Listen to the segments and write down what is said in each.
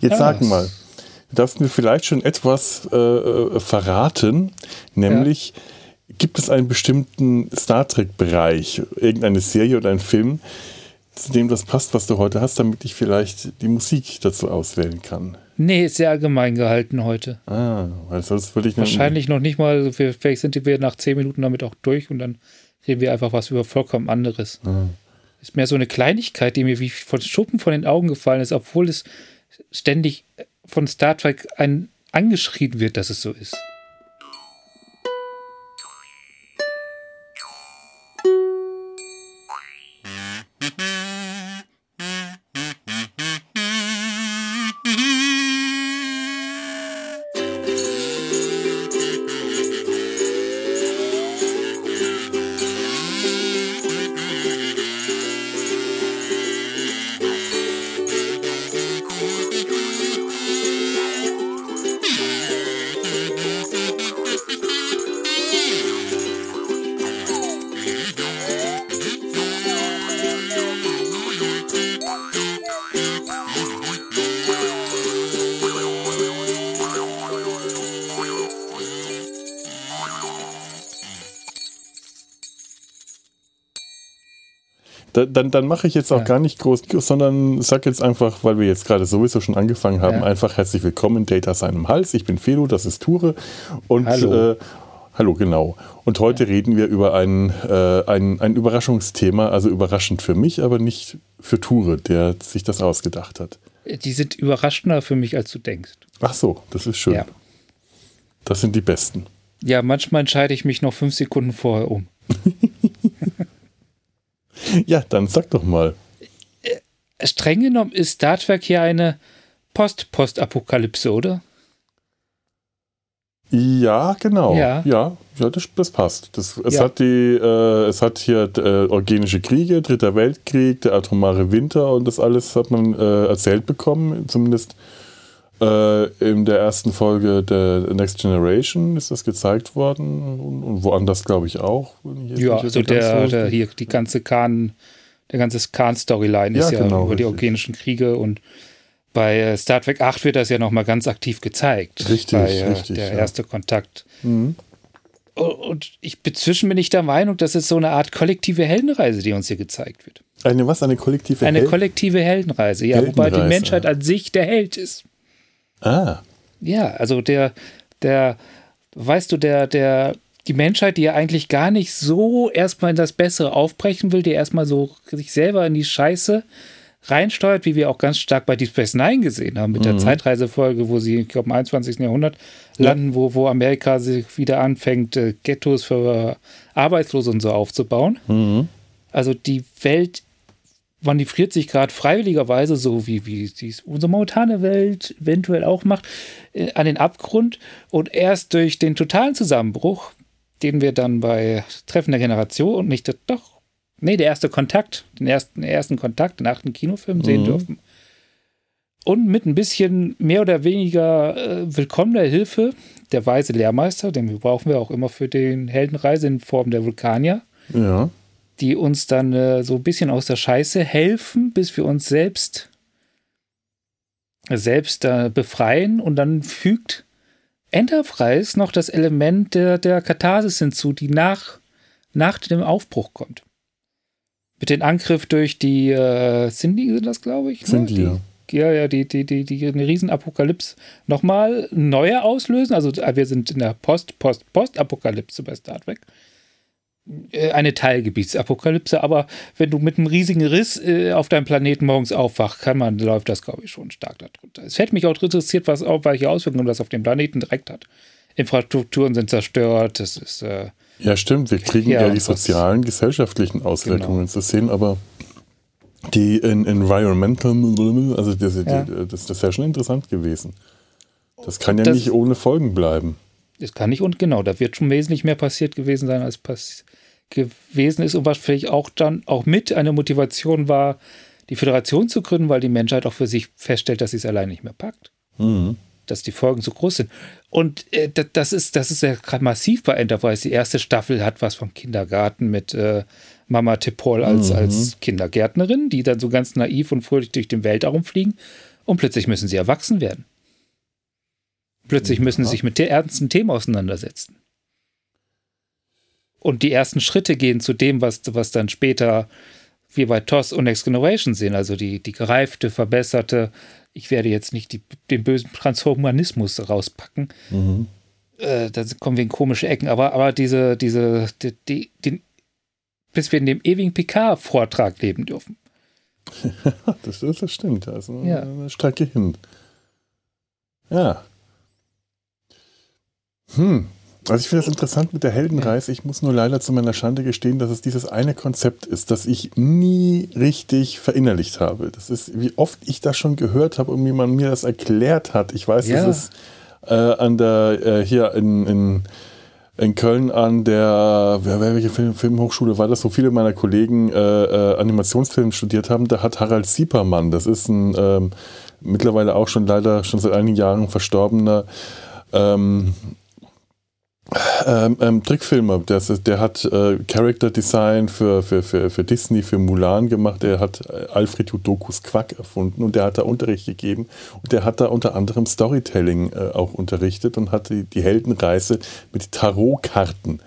Jetzt sag mal, du darfst mir vielleicht schon etwas äh, äh, verraten, nämlich ja. gibt es einen bestimmten Star Trek-Bereich, irgendeine Serie oder einen Film, zu dem das passt, was du heute hast, damit ich vielleicht die Musik dazu auswählen kann? Nee, ist sehr allgemein gehalten heute. Ah, weil sonst würde ich Wahrscheinlich noch nicht mal, vielleicht sind wir nach zehn Minuten damit auch durch und dann reden wir einfach was über vollkommen anderes. Ah. Ist mehr so eine Kleinigkeit, die mir wie von Schuppen von den Augen gefallen ist, obwohl es ständig von Star Trek ein, angeschrien wird, dass es so ist. Dann, dann mache ich jetzt auch ja. gar nicht groß, sondern sag jetzt einfach, weil wir jetzt gerade sowieso schon angefangen haben, ja. einfach herzlich willkommen, Data seinem Hals. Ich bin Felo, das ist Ture. Und hallo, äh, hallo genau. Und heute ja. reden wir über ein, äh, ein, ein Überraschungsthema, also überraschend für mich, aber nicht für Ture, der sich das ausgedacht hat. Die sind überraschender für mich, als du denkst. Ach so, das ist schön. Das sind die besten. Ja, manchmal entscheide ich mich noch fünf Sekunden vorher um. Ja, dann sag doch mal. Äh, streng genommen ist Star Trek hier eine Post-Post-Apokalypse, oder? Ja, genau. Ja, ja, ja das, das passt. Das, es, ja. hat die, äh, es hat hier äh, organische Kriege, Dritter Weltkrieg, der atomare Winter und das alles hat man äh, erzählt bekommen, zumindest äh, in der ersten Folge der Next Generation ist das gezeigt worden und, und woanders glaube ich auch. ja, also der, der, hier die ganze Khan, der ganze Khan-Storyline ist ja, genau, über die organischen Kriege und bei äh, Star Trek 8 wird das ja nochmal ganz aktiv gezeigt. Richtig, bei, äh, richtig. Der ja. erste Kontakt. Mhm. Und ich bezwischen bin ich der Meinung, das ist so eine Art kollektive Heldenreise, die uns hier gezeigt wird. Eine was? Eine kollektive Eine Hel kollektive Heldenreise, ja, Heldenreise. wobei die Menschheit an sich der Held ist. Ah. Ja, also der, der, weißt du, der, der, die Menschheit, die ja eigentlich gar nicht so erstmal in das Bessere aufbrechen will, die erstmal so sich selber in die Scheiße reinsteuert, wie wir auch ganz stark bei Deep Space Nine gesehen haben, mit mhm. der Zeitreisefolge, wo sie, ich glaube, im 21. Jahrhundert landen, ja. wo, wo Amerika sich wieder anfängt, äh, Ghettos für Arbeitslose und so aufzubauen. Mhm. Also die Welt manövriert sich gerade freiwilligerweise, so wie, wie dies unsere momentane Welt eventuell auch macht, äh, an den Abgrund und erst durch den totalen Zusammenbruch, den wir dann bei Treffen der Generation und nicht doch, nee, der erste Kontakt, den ersten, ersten Kontakt, den achten Kinofilm sehen mhm. dürfen. Und mit ein bisschen mehr oder weniger äh, willkommener Hilfe der weise Lehrmeister, den brauchen wir auch immer für den Heldenreise in Form der Vulkanier. Ja die uns dann äh, so ein bisschen aus der Scheiße helfen, bis wir uns selbst selbst äh, befreien und dann fügt Enterprise noch das Element der, der Katharsis hinzu, die nach, nach dem Aufbruch kommt. Mit dem Angriff durch die äh, Cindy sind das, glaube ich. Cindy, ne? die, ja. Ja, die, die, die, die eine Riesenapokalypse nochmal neue auslösen. Also äh, wir sind in der Post, Post, Post-Apokalypse bei Star Trek. Äh, eine Teilgebietsapokalypse, aber wenn du mit einem riesigen Riss äh, auf deinem Planeten morgens aufwachst, kann man, läuft das, glaube ich, schon stark darunter. Es hätte mich auch interessiert, was auch welche Auswirkungen das auf den Planeten direkt hat. Infrastrukturen sind zerstört, das ist. Äh, ja, stimmt, wir kriegen ja, ja die sozialen, gesellschaftlichen Auswirkungen genau. zu sehen, aber die in Environmental, also das, ja. das, das ist ja schon interessant gewesen. Das kann ja das, nicht ohne Folgen bleiben. Das kann nicht und genau, da wird schon wesentlich mehr passiert gewesen sein, als passiert gewesen ist und was vielleicht auch dann auch mit eine Motivation war, die Föderation zu gründen, weil die Menschheit auch für sich feststellt, dass sie es allein nicht mehr packt. Mhm. Dass die Folgen zu groß sind. Und äh, das ist, das ist ja gerade massiv bei Enterprise. Die erste Staffel hat was vom Kindergarten mit äh, Mama Tipol als, mhm. als Kindergärtnerin, die dann so ganz naiv und fröhlich durch den Weltraum fliegen. Und plötzlich müssen sie erwachsen werden. Plötzlich müssen sie sich mit der ernsten Themen auseinandersetzen. Und die ersten Schritte gehen zu dem, was, was dann später wir bei TOS und Next Generation sehen, also die, die gereifte, verbesserte, ich werde jetzt nicht die, den bösen Transhumanismus rauspacken. Mhm. Äh, da kommen wir in komische Ecken, aber, aber diese, diese, die, die, die bis wir in dem ewigen Picard-Vortrag leben dürfen. das, das stimmt, also ja. eine Strecke hin. Ja. Hm. Also ich finde das interessant mit der Heldenreise. Ich muss nur leider zu meiner Schande gestehen, dass es dieses eine Konzept ist, das ich nie richtig verinnerlicht habe. Das ist, wie oft ich das schon gehört habe und wie man mir das erklärt hat. Ich weiß, ja. dass es äh, an der, äh, hier in, in, in, Köln an der, wer, welche Film, Filmhochschule war das, wo viele meiner Kollegen äh, äh, Animationsfilm studiert haben, da hat Harald Siepermann, das ist ein ähm, mittlerweile auch schon leider schon seit einigen Jahren verstorbener ähm, ähm, ähm, Trickfilmer, der, der hat äh, Character Design für, für, für, für Disney, für Mulan gemacht, der hat äh, Alfred Judokus Quack erfunden und der hat da Unterricht gegeben und der hat da unter anderem Storytelling äh, auch unterrichtet und hat die, die Heldenreise mit Tarotkarten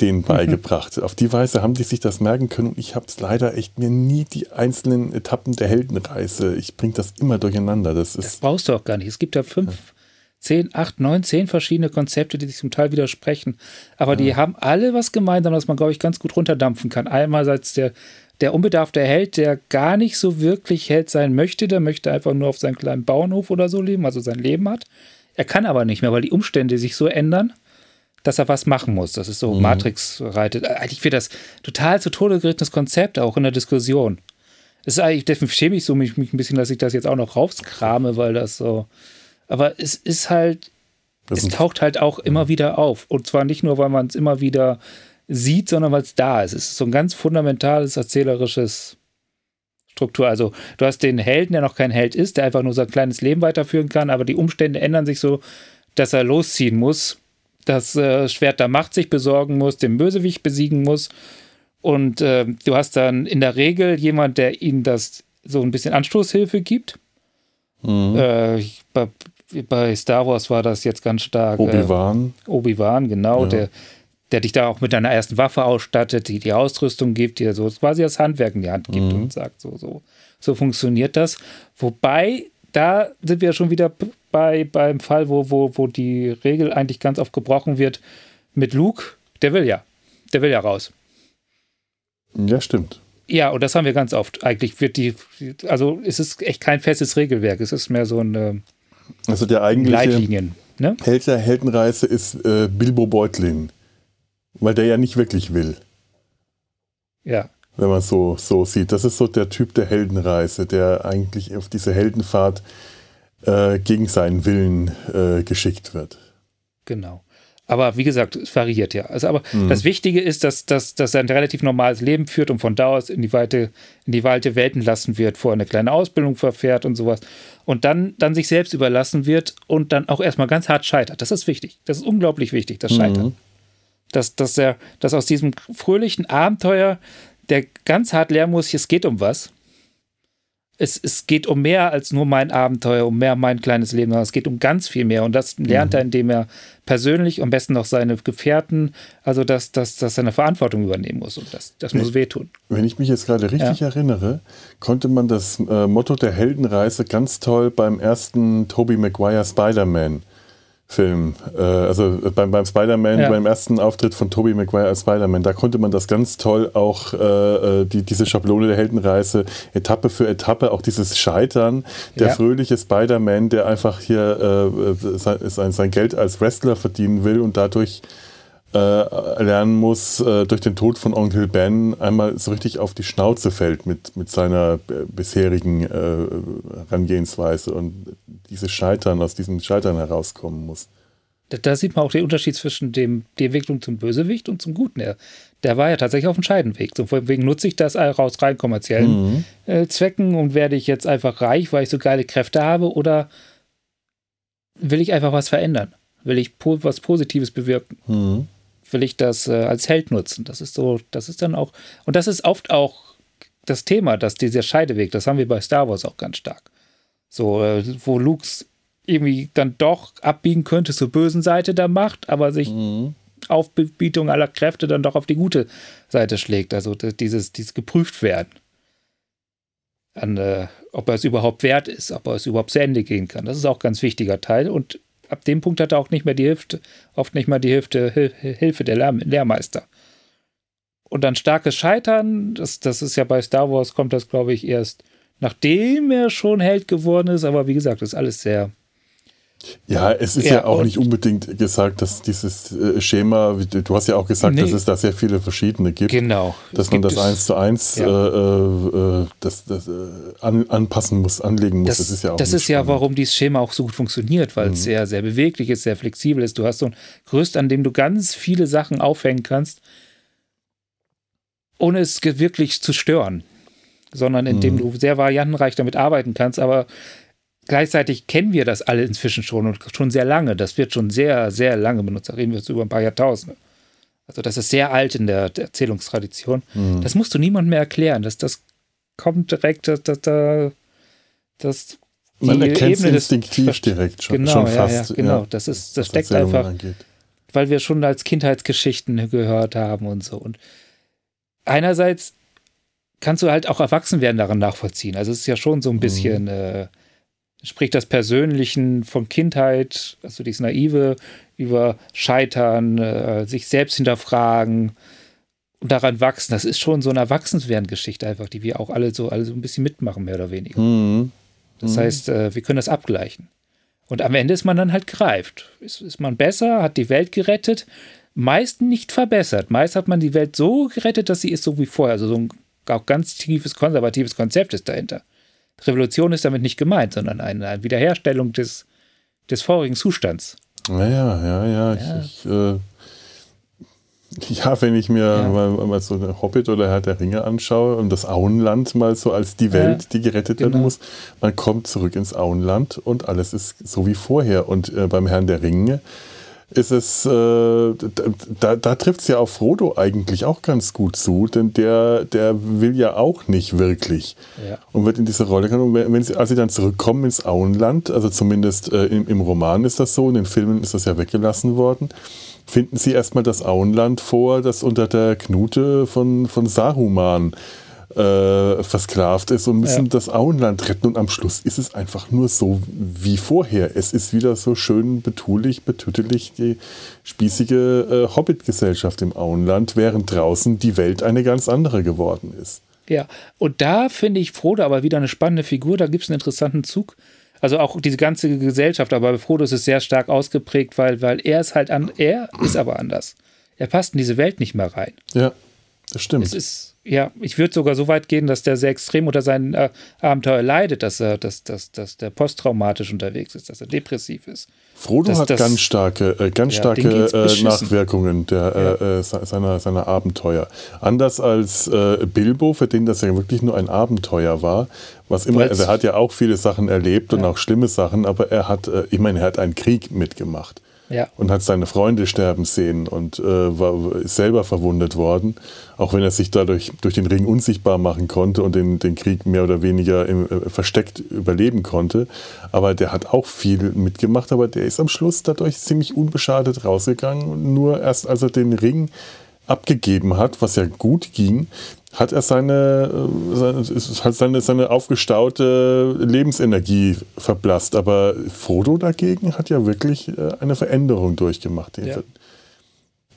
denen mhm. beigebracht. Mhm. Auf die Weise haben die sich das merken können und ich habe es leider echt mir nie die einzelnen Etappen der Heldenreise. Ich bringe das immer durcheinander. Das, ist, das brauchst du auch gar nicht. Es gibt ja fünf ja zehn, acht, neun, zehn verschiedene Konzepte, die sich zum Teil widersprechen. Aber ja. die haben alle was gemeinsam, was man, glaube ich, ganz gut runterdampfen kann. Einerseits der, der unbedarfte Held, der gar nicht so wirklich Held sein möchte, der möchte einfach nur auf seinem kleinen Bauernhof oder so leben, also sein Leben hat. Er kann aber nicht mehr, weil die Umstände sich so ändern, dass er was machen muss. Das ist so mhm. Matrix reitet. Eigentlich wird das total zu Tode gerittenes Konzept, auch in der Diskussion. Es ist eigentlich, definitiv schäme ich so mich, mich ein bisschen, dass ich das jetzt auch noch rauskrame, weil das so, aber es ist halt, das es taucht halt auch immer wieder auf. Und zwar nicht nur, weil man es immer wieder sieht, sondern weil es da ist. Es ist so ein ganz fundamentales erzählerisches Struktur. Also du hast den Helden, der noch kein Held ist, der einfach nur sein kleines Leben weiterführen kann, aber die Umstände ändern sich so, dass er losziehen muss, das äh, Schwert der Macht sich besorgen muss, den Bösewicht besiegen muss. Und äh, du hast dann in der Regel jemand, der ihm das so ein bisschen Anstoßhilfe gibt. Mhm. Äh, bei, bei Star Wars war das jetzt ganz stark. Äh, Obi-Wan. Äh, Obi-Wan, genau, ja. der, der dich da auch mit deiner ersten Waffe ausstattet, die die Ausrüstung gibt, dir so quasi das Handwerk in die Hand gibt mhm. und sagt, so, so, so funktioniert das. Wobei, da sind wir schon wieder bei, beim Fall, wo, wo, wo die Regel eigentlich ganz oft gebrochen wird mit Luke, der will ja. Der will ja raus. Ja, stimmt. Ja, und das haben wir ganz oft. Eigentlich wird die, also es ist echt kein festes Regelwerk. Es ist mehr so eine also der eigentliche Leitlinien, ne? Held der Heldenreise ist äh, Bilbo Beutlin, weil der ja nicht wirklich will. Ja. Wenn man so so sieht, das ist so der Typ der Heldenreise, der eigentlich auf diese Heldenfahrt äh, gegen seinen Willen äh, geschickt wird. Genau. Aber wie gesagt, es variiert ja. Also, aber mhm. das Wichtige ist, dass, dass, dass er ein relativ normales Leben führt und von da aus in die weite, in die weite Welten lassen wird, vorher eine kleine Ausbildung verfährt und sowas. Und dann, dann sich selbst überlassen wird und dann auch erstmal ganz hart scheitert. Das ist wichtig. Das ist unglaublich wichtig, das Scheitern. Mhm. Dass, dass, er, dass aus diesem fröhlichen Abenteuer, der ganz hart lernen muss, es geht um was, es, es geht um mehr als nur mein Abenteuer, um mehr mein kleines Leben, sondern es geht um ganz viel mehr. Und das lernt mhm. er, indem er persönlich, am besten noch seine Gefährten, also dass, dass, dass seine Verantwortung übernehmen muss. Und das, das muss wehtun. Wenn ich mich jetzt gerade richtig ja. erinnere, konnte man das äh, Motto der Heldenreise ganz toll beim ersten Tobey Maguire Spider-Man Film, äh, also beim, beim Spider-Man, ja. beim ersten Auftritt von Tobey Maguire als Spider-Man, da konnte man das ganz toll auch, äh, äh, die, diese Schablone der Heldenreise, Etappe für Etappe, auch dieses Scheitern, der ja. fröhliche Spider-Man, der einfach hier äh, sein, sein Geld als Wrestler verdienen will und dadurch äh, lernen muss, äh, durch den Tod von Onkel Ben einmal so richtig auf die Schnauze fällt mit, mit seiner äh, bisherigen äh, Herangehensweise und dieses Scheitern, aus diesem Scheitern herauskommen muss. Da, sieht man auch den Unterschied zwischen dem, der Entwicklung zum Bösewicht und zum Guten. Der, der war ja tatsächlich auf dem Scheidenweg. So, deswegen nutze ich das aus rein kommerziellen mhm. äh, Zwecken und werde ich jetzt einfach reich, weil ich so geile Kräfte habe oder will ich einfach was verändern? Will ich po was Positives bewirken? Mhm will ich das äh, als Held nutzen. Das ist so, das ist dann auch, und das ist oft auch das Thema, dass dieser Scheideweg, das haben wir bei Star Wars auch ganz stark. So, äh, wo Lukes irgendwie dann doch abbiegen könnte zur bösen Seite der Macht, aber sich mhm. auf Bebietung aller Kräfte dann doch auf die gute Seite schlägt. Also dieses, dieses geprüft werden. An, äh, ob er es überhaupt wert ist, ob er es überhaupt zu Ende gehen kann. Das ist auch ein ganz wichtiger Teil. Und ab dem Punkt hat er auch nicht mehr die Hilfe, oft nicht mal die Hilfe, Hilfe der Lehr Lehrmeister. Und dann starkes Scheitern, das, das ist ja bei Star Wars, kommt das, glaube ich, erst nachdem er schon Held geworden ist. Aber wie gesagt, das ist alles sehr ja, es ist ja, ja auch nicht unbedingt gesagt, dass dieses äh, Schema, du hast ja auch gesagt, nee. dass es da sehr viele verschiedene gibt. Genau. Dass man das eins zu eins ja. äh, äh, das, das, äh, an, anpassen muss, anlegen muss. Das, das ist ja auch Das ist spannend. ja, warum dieses Schema auch so gut funktioniert, weil mhm. es sehr, sehr beweglich ist, sehr flexibel ist. Du hast so ein Gerüst, an dem du ganz viele Sachen aufhängen kannst, ohne es wirklich zu stören. Sondern indem mhm. du sehr variantenreich damit arbeiten kannst, aber gleichzeitig kennen wir das alle inzwischen schon und schon sehr lange. Das wird schon sehr, sehr lange benutzt. Da reden wir jetzt über ein paar Jahrtausende. Also das ist sehr alt in der, der Erzählungstradition. Mhm. Das musst du niemandem mehr erklären. Das, das kommt direkt, das, das, das man erkennt es instinktiv direkt schon, genau, schon fast. Ja, genau, ja, das ist, das steckt einfach, angeht. weil wir schon als Kindheitsgeschichten gehört haben und so. Und einerseits kannst du halt auch Erwachsenwerden daran nachvollziehen. Also es ist ja schon so ein mhm. bisschen mhm. äh, spricht das Persönlichen von Kindheit, also dieses Naive, über Scheitern, äh, sich selbst hinterfragen und daran wachsen. Das ist schon so eine Erwachsenswerden-Geschichte einfach, die wir auch alle so, alle so ein bisschen mitmachen, mehr oder weniger. Mhm. Das mhm. heißt, äh, wir können das abgleichen. Und am Ende ist man dann halt greift. Ist, ist man besser, hat die Welt gerettet, meist nicht verbessert. Meist hat man die Welt so gerettet, dass sie ist so wie vorher. Also so ein auch ganz tiefes konservatives Konzept ist dahinter. Revolution ist damit nicht gemeint, sondern eine Wiederherstellung des, des vorigen Zustands. Ja, ja, ja, ja. Ich, ich, äh, ja wenn ich mir ja. mal, mal, so eine Hobbit oder Herr der Ringe anschaue und das Auenland mal so als die Welt, ja, die gerettet genau. werden muss, man kommt zurück ins Auenland und alles ist so wie vorher. Und äh, beim Herrn der Ringe ist es, äh, da, da trifft es ja auf Frodo eigentlich auch ganz gut zu, denn der, der will ja auch nicht wirklich ja. und wird in diese Rolle wenn, wenn sie, als sie dann zurückkommen ins Auenland, also zumindest äh, im, im Roman ist das so, in den Filmen ist das ja weggelassen worden, finden sie erstmal das Auenland vor, das unter der Knute von, von Saruman äh, versklavt ist und müssen ja. das Auenland retten. Und am Schluss ist es einfach nur so wie vorher. Es ist wieder so schön betulich, betütelig die spießige äh, Hobbit-Gesellschaft im Auenland, während draußen die Welt eine ganz andere geworden ist. Ja, und da finde ich Frodo aber wieder eine spannende Figur. Da gibt es einen interessanten Zug. Also auch diese ganze Gesellschaft, aber bei Frodo ist es sehr stark ausgeprägt, weil, weil er ist halt an, er ist aber anders. Er passt in diese Welt nicht mehr rein. Ja, das stimmt. Es ist, ja, ich würde sogar so weit gehen, dass der sehr extrem unter seinen äh, Abenteuer leidet, dass er, dass, dass, dass der posttraumatisch unterwegs ist, dass er depressiv ist. Frodo dass, hat das, ganz starke, äh, ganz ja, starke äh, Nachwirkungen der, äh, ja. Äh, seiner, seiner Abenteuer. Anders als äh, Bilbo, für den das ja wirklich nur ein Abenteuer war, was immer, also er hat ja auch viele Sachen erlebt ja. und auch schlimme Sachen, aber er hat, ich meine, er hat einen Krieg mitgemacht ja. und hat seine Freunde sterben sehen und äh, war selber verwundet worden, auch wenn er sich dadurch durch den Ring unsichtbar machen konnte und den, den Krieg mehr oder weniger im, äh, versteckt überleben konnte. Aber der hat auch viel mitgemacht, aber der ist am Schluss dadurch ziemlich unbeschadet rausgegangen. Nur erst als er den Ring abgegeben hat, was ja gut ging, hat er seine, äh, seine, halt seine, seine aufgestaute Lebensenergie verblasst. Aber Frodo dagegen hat ja wirklich äh, eine Veränderung durchgemacht. Ja.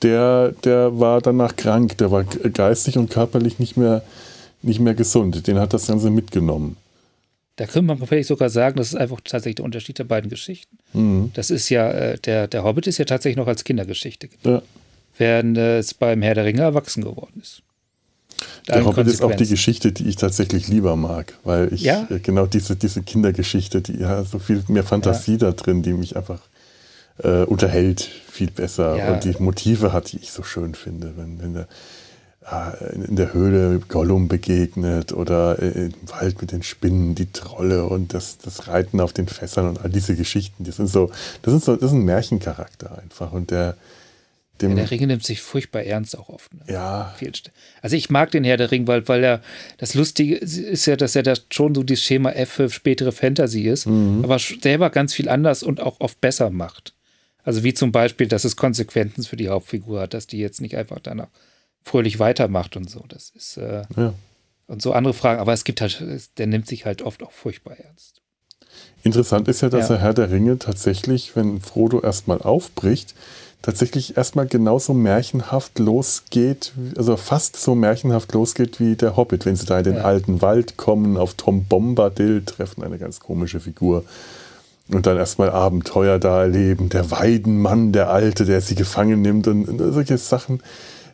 Der, der war danach krank, der war geistig und körperlich nicht mehr, nicht mehr gesund. Den hat das Ganze mitgenommen. Da könnte man vielleicht sogar sagen, das ist einfach tatsächlich der Unterschied der beiden Geschichten. Mhm. Das ist ja, äh, der, der Hobbit ist ja tatsächlich noch als Kindergeschichte. Ja. Während es beim Herr der Ringe erwachsen geworden ist. Der Hobbit ist auch die Geschichte, die ich tatsächlich lieber mag, weil ich ja? Äh, genau diese, diese Kindergeschichte, die ja so viel mehr Fantasie ja. da drin, die mich einfach äh, unterhält viel besser ja. und die Motive hat, die ich so schön finde, wenn, wenn der äh, in der Höhle Gollum begegnet oder äh, im Wald mit den Spinnen, die Trolle und das, das Reiten auf den Fässern und all diese Geschichten, die sind so, das sind so, das ist ein Märchencharakter einfach und der dem. Ja, der Ring nimmt sich furchtbar ernst auch oft. Ne? Ja. Also ich mag den Herr der Ring, weil, weil er das Lustige ist ja, dass er da schon so das Schema F für spätere Fantasy ist, mhm. aber selber ganz viel anders und auch oft besser macht. Also wie zum Beispiel, dass es Konsequenzen für die Hauptfigur hat, dass die jetzt nicht einfach danach fröhlich weitermacht und so. Das ist äh, ja. und so andere Fragen. Aber es gibt halt, der nimmt sich halt oft auch furchtbar ernst. Interessant ist ja, dass ja. der Herr der Ringe tatsächlich, wenn Frodo erstmal aufbricht, tatsächlich erstmal genauso märchenhaft losgeht, also fast so märchenhaft losgeht wie der Hobbit, wenn sie da in den ja. alten Wald kommen, auf Tom Bombadil treffen, eine ganz komische Figur. Und dann erstmal Abenteuer da erleben, der Weidenmann, der Alte, der sie gefangen nimmt und, und solche Sachen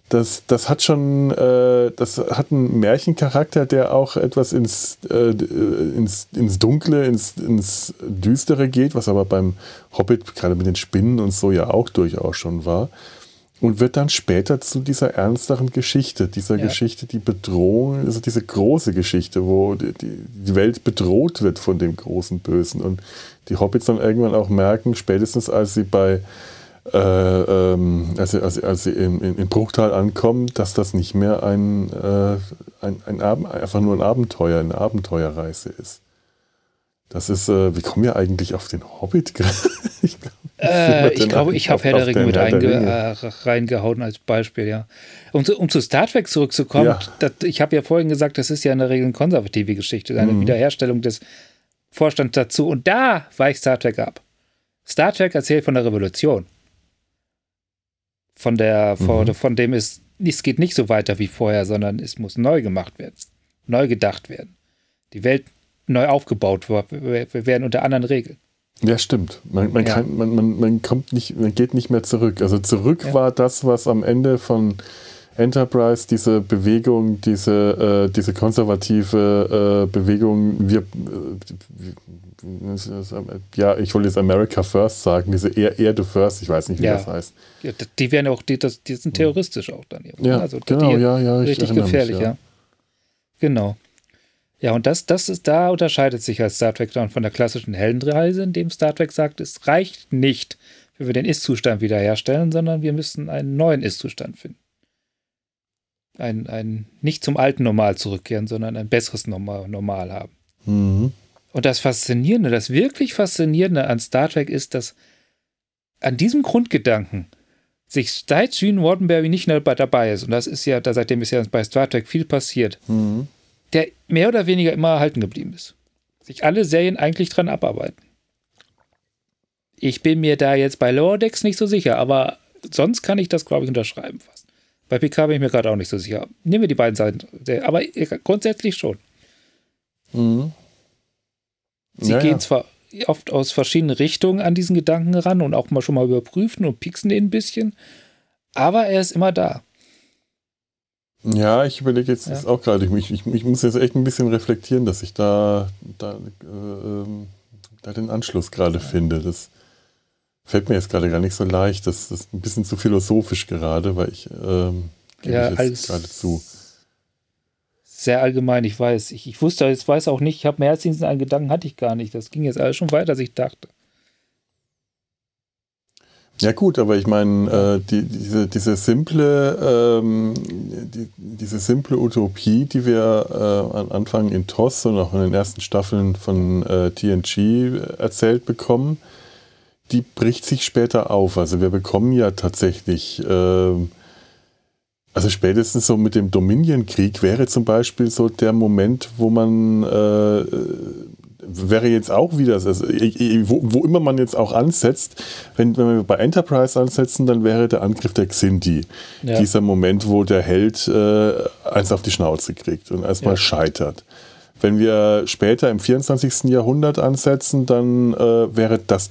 das, das hat schon, äh, das hat einen Märchencharakter, der auch etwas ins, äh, ins, ins Dunkle, ins, ins Düstere geht, was aber beim Hobbit gerade mit den Spinnen und so ja auch durchaus schon war. Und wird dann später zu dieser ernsteren Geschichte, dieser ja. Geschichte, die Bedrohung, also diese große Geschichte, wo die, die Welt bedroht wird von dem großen Bösen. Und die Hobbits dann irgendwann auch merken, spätestens als sie bei äh, ähm, als, sie, als, als sie in, in, Bruchtal ankommen, dass das nicht mehr ein, äh, ein, ein einfach nur ein Abenteuer, eine Abenteuerreise ist. Das ist, äh, wie kommen wir eigentlich auf den Hobbit? ich glaube, äh, ich, glaub, ich habe Herr der Ringe mit äh, reingehauen als Beispiel, ja. Um zu, um zu Star Trek zurückzukommen, ja. das, ich habe ja vorhin gesagt, das ist ja in der Regel eine konservative Geschichte, eine mhm. Wiederherstellung des Vorstands dazu. Und da weicht Star Trek ab. Star Trek erzählt von der Revolution von der, mhm. von, dem ist, es geht nicht so weiter wie vorher, sondern es muss neu gemacht werden, neu gedacht werden. Die Welt neu aufgebaut werden unter anderen Regeln. Ja, stimmt. Man, man, ja. Kann, man, man, man kommt nicht, man geht nicht mehr zurück. Also zurück ja. war das, was am Ende von Enterprise diese Bewegung, diese, äh, diese konservative äh, Bewegung, wir, äh, ja, ich wollte jetzt America First sagen, diese Erde First, ich weiß nicht, wie ja. das heißt. Ja, die werden auch, die, das, die sind terroristisch auch dann. Ja, also, genau, ja, ja. Richtig gefährlich, mich, ja. ja. Genau. Ja, und das, das ist, da unterscheidet sich als Star Trek dann von der klassischen Heldenreise, in dem Star Trek sagt, es reicht nicht, wenn wir den Ist-Zustand wiederherstellen, sondern wir müssen einen neuen Ist-Zustand finden. Ein, ein, nicht zum alten Normal zurückkehren, sondern ein besseres Normal, Normal haben. Mhm. Und das Faszinierende, das wirklich Faszinierende an Star Trek ist, dass an diesem Grundgedanken sich seit Gene Roddenberry nicht mehr dabei ist, und das ist ja, seitdem ist ja bei Star Trek viel passiert, mhm. der mehr oder weniger immer erhalten geblieben ist. Sich alle Serien eigentlich dran abarbeiten. Ich bin mir da jetzt bei Lower Decks nicht so sicher, aber sonst kann ich das, glaube ich, unterschreiben fast. Bei PK bin ich mir gerade auch nicht so sicher. Nehmen wir die beiden Seiten, aber grundsätzlich schon. Mhm. Sie ja, gehen zwar oft aus verschiedenen Richtungen an diesen Gedanken ran und auch mal schon mal überprüfen und pixen den ein bisschen, aber er ist immer da. Ja, ich überlege jetzt ja. auch gerade, ich, ich, ich, muss jetzt echt ein bisschen reflektieren, dass ich da, da, äh, da den Anschluss gerade ja. finde. Das fällt mir jetzt gerade gar nicht so leicht. Das, das ist ein bisschen zu philosophisch gerade, weil ich ähm, gebe ja, ich jetzt gerade zu sehr allgemein, ich weiß. Ich, ich wusste, ich weiß auch nicht, ich habe mehr als diesen Gedanken hatte ich gar nicht. Das ging jetzt alles schon weiter, als ich dachte. Ja gut, aber ich meine, äh, die, diese, diese simple, ähm, die, diese simple Utopie, die wir äh, am Anfang in TOS und auch in den ersten Staffeln von äh, TNG erzählt bekommen, die bricht sich später auf. Also wir bekommen ja tatsächlich ähm, also spätestens so mit dem Dominion-Krieg wäre zum Beispiel so der Moment, wo man äh, wäre jetzt auch wieder, also, wo, wo, immer man jetzt auch ansetzt, wenn, wenn wir bei Enterprise ansetzen, dann wäre der Angriff der Xindi. Ja. Dieser Moment, wo der Held äh, eins auf die Schnauze kriegt und erstmal ja. scheitert. Wenn wir später im 24. Jahrhundert ansetzen, dann äh, wäre das